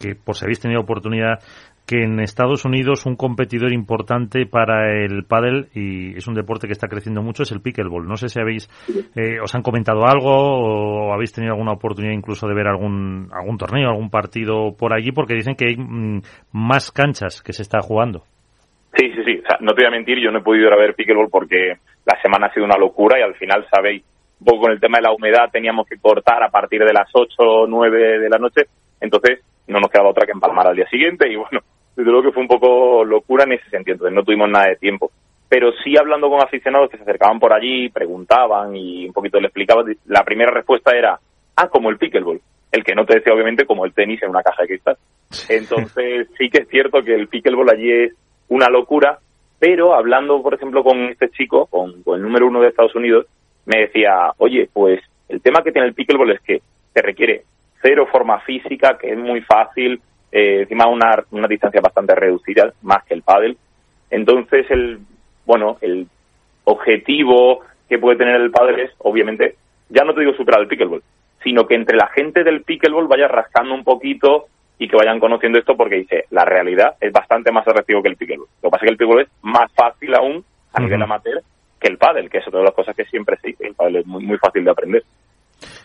que por si habéis tenido oportunidad que en Estados Unidos un competidor importante para el pádel y es un deporte que está creciendo mucho es el pickleball. No sé si habéis eh, os han comentado algo o habéis tenido alguna oportunidad incluso de ver algún algún torneo, algún partido por allí porque dicen que hay mm, más canchas que se está jugando. Sí, sí, sí. No te voy a mentir, yo no he podido ir a ver pickleball porque la semana ha sido una locura y al final, sabéis, un poco con el tema de la humedad teníamos que cortar a partir de las 8 o 9 de la noche. Entonces, no nos quedaba otra que empalmar al día siguiente y bueno, desde luego que fue un poco locura en ese sentido, entonces no tuvimos nada de tiempo. Pero sí hablando con aficionados que se acercaban por allí, preguntaban y un poquito le explicaban, la primera respuesta era, ah, como el pickleball. El que no te decía obviamente como el tenis en una caja de cristal. Entonces sí que es cierto que el pickleball allí es una locura, pero hablando, por ejemplo, con este chico, con, con el número uno de Estados Unidos, me decía, oye, pues el tema que tiene el pickleball es que te requiere cero forma física, que es muy fácil, eh, encima una, una distancia bastante reducida, más que el pádel. Entonces, el, bueno, el objetivo que puede tener el pádel es, obviamente, ya no te digo superar el pickleball, sino que entre la gente del pickleball vaya rascando un poquito y que vayan conociendo esto porque dice, la realidad es bastante más atractivo que el pickleball. Lo que pasa es que el pickleball es más fácil aún a nivel amateur que el pádel, que es otra de las cosas que siempre se dice, el pádel es muy, muy fácil de aprender.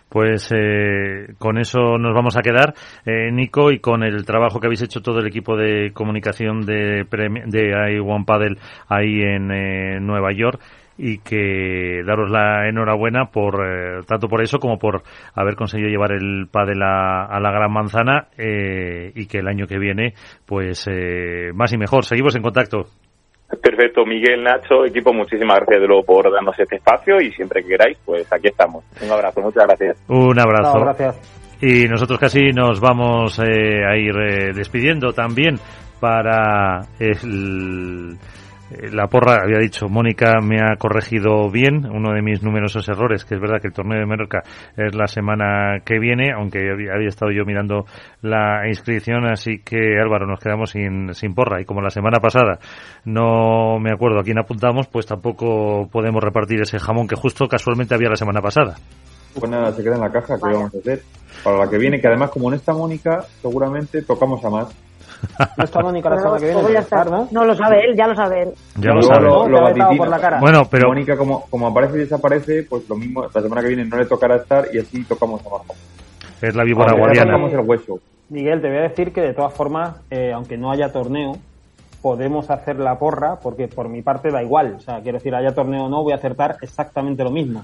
Pues eh, con eso nos vamos a quedar, eh, Nico, y con el trabajo que habéis hecho todo el equipo de comunicación de, de iOne Paddle ahí en eh, Nueva York y que daros la enhorabuena por eh, tanto por eso como por haber conseguido llevar el pádel a, a la gran manzana eh, y que el año que viene pues eh, más y mejor. Seguimos en contacto Perfecto, Miguel, Nacho, equipo, muchísimas gracias de nuevo por darnos este espacio y siempre que queráis, pues aquí estamos. Un abrazo, muchas gracias. Un abrazo. No, gracias. Y nosotros casi nos vamos eh, a ir eh, despidiendo también para el la porra, había dicho, Mónica me ha corregido bien uno de mis numerosos errores, que es verdad que el torneo de Menorca es la semana que viene, aunque había, había, estado yo mirando la inscripción, así que Álvaro, nos quedamos sin, sin porra. Y como la semana pasada no me acuerdo a quién apuntamos, pues tampoco podemos repartir ese jamón que justo casualmente había la semana pasada. Pues nada, se queda en la caja, que vamos a hacer? Para la que viene, que además como en esta Mónica, seguramente tocamos a más. No está Mónica la semana que viene. Ya. ¿no? no lo sabe él, ya lo sabe él. Ya lo sabe. Lo, lo por la cara. Bueno, pero Mónica como, como aparece y desaparece, pues lo mismo, la semana que viene no le tocará estar y así tocamos a Marco. es la víbora guardiana. Tocamos el hueso. Miguel, te voy a decir que de todas formas, eh, aunque no haya torneo, podemos hacer la porra porque por mi parte da igual. O sea, quiero decir, haya torneo o no, voy a acertar exactamente lo mismo.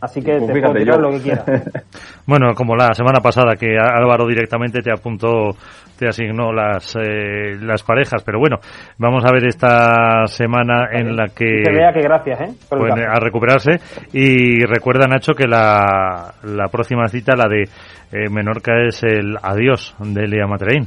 Así que Pues te puedo tirar yo. lo que quieras. Bueno, como la semana pasada que Álvaro directamente te apuntó, te asignó las eh, las parejas, pero bueno, vamos a ver esta semana en la que Que vea que gracias, ¿eh? Pueden a recuperarse y recuerda Nacho que la, la próxima cita, la de eh, Menorca es el adiós de Lea Matrein.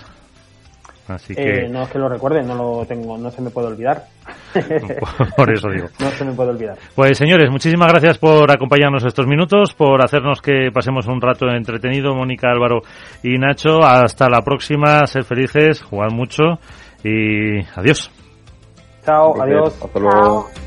Así que Eh, no es que lo recuerde, no lo tengo, no se me puede olvidar. por eso digo. No se me puede olvidar. Pues señores, muchísimas gracias por acompañarnos estos minutos, por hacernos que pasemos un rato entretenido, Mónica, Álvaro y Nacho. Hasta la próxima, ser felices, jugar mucho y adiós. Chao, adiós. Hasta luego.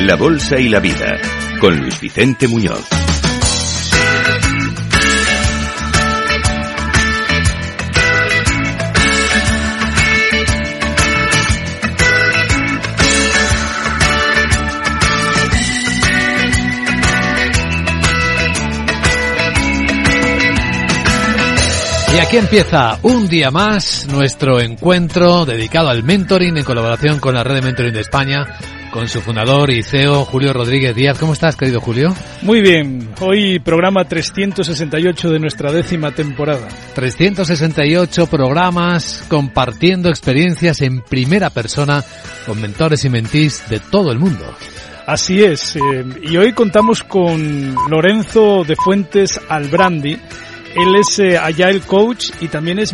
La Bolsa y la Vida, con Luis Vicente Muñoz. Y aquí empieza un día más nuestro encuentro dedicado al mentoring en colaboración con la red de mentoring de España con su fundador y CEO Julio Rodríguez Díaz. ¿Cómo estás, querido Julio? Muy bien. Hoy programa 368 de nuestra décima temporada. 368 programas compartiendo experiencias en primera persona con mentores y mentís de todo el mundo. Así es. Eh, y hoy contamos con Lorenzo de Fuentes Albrandi. Él es eh, Agile Coach y también es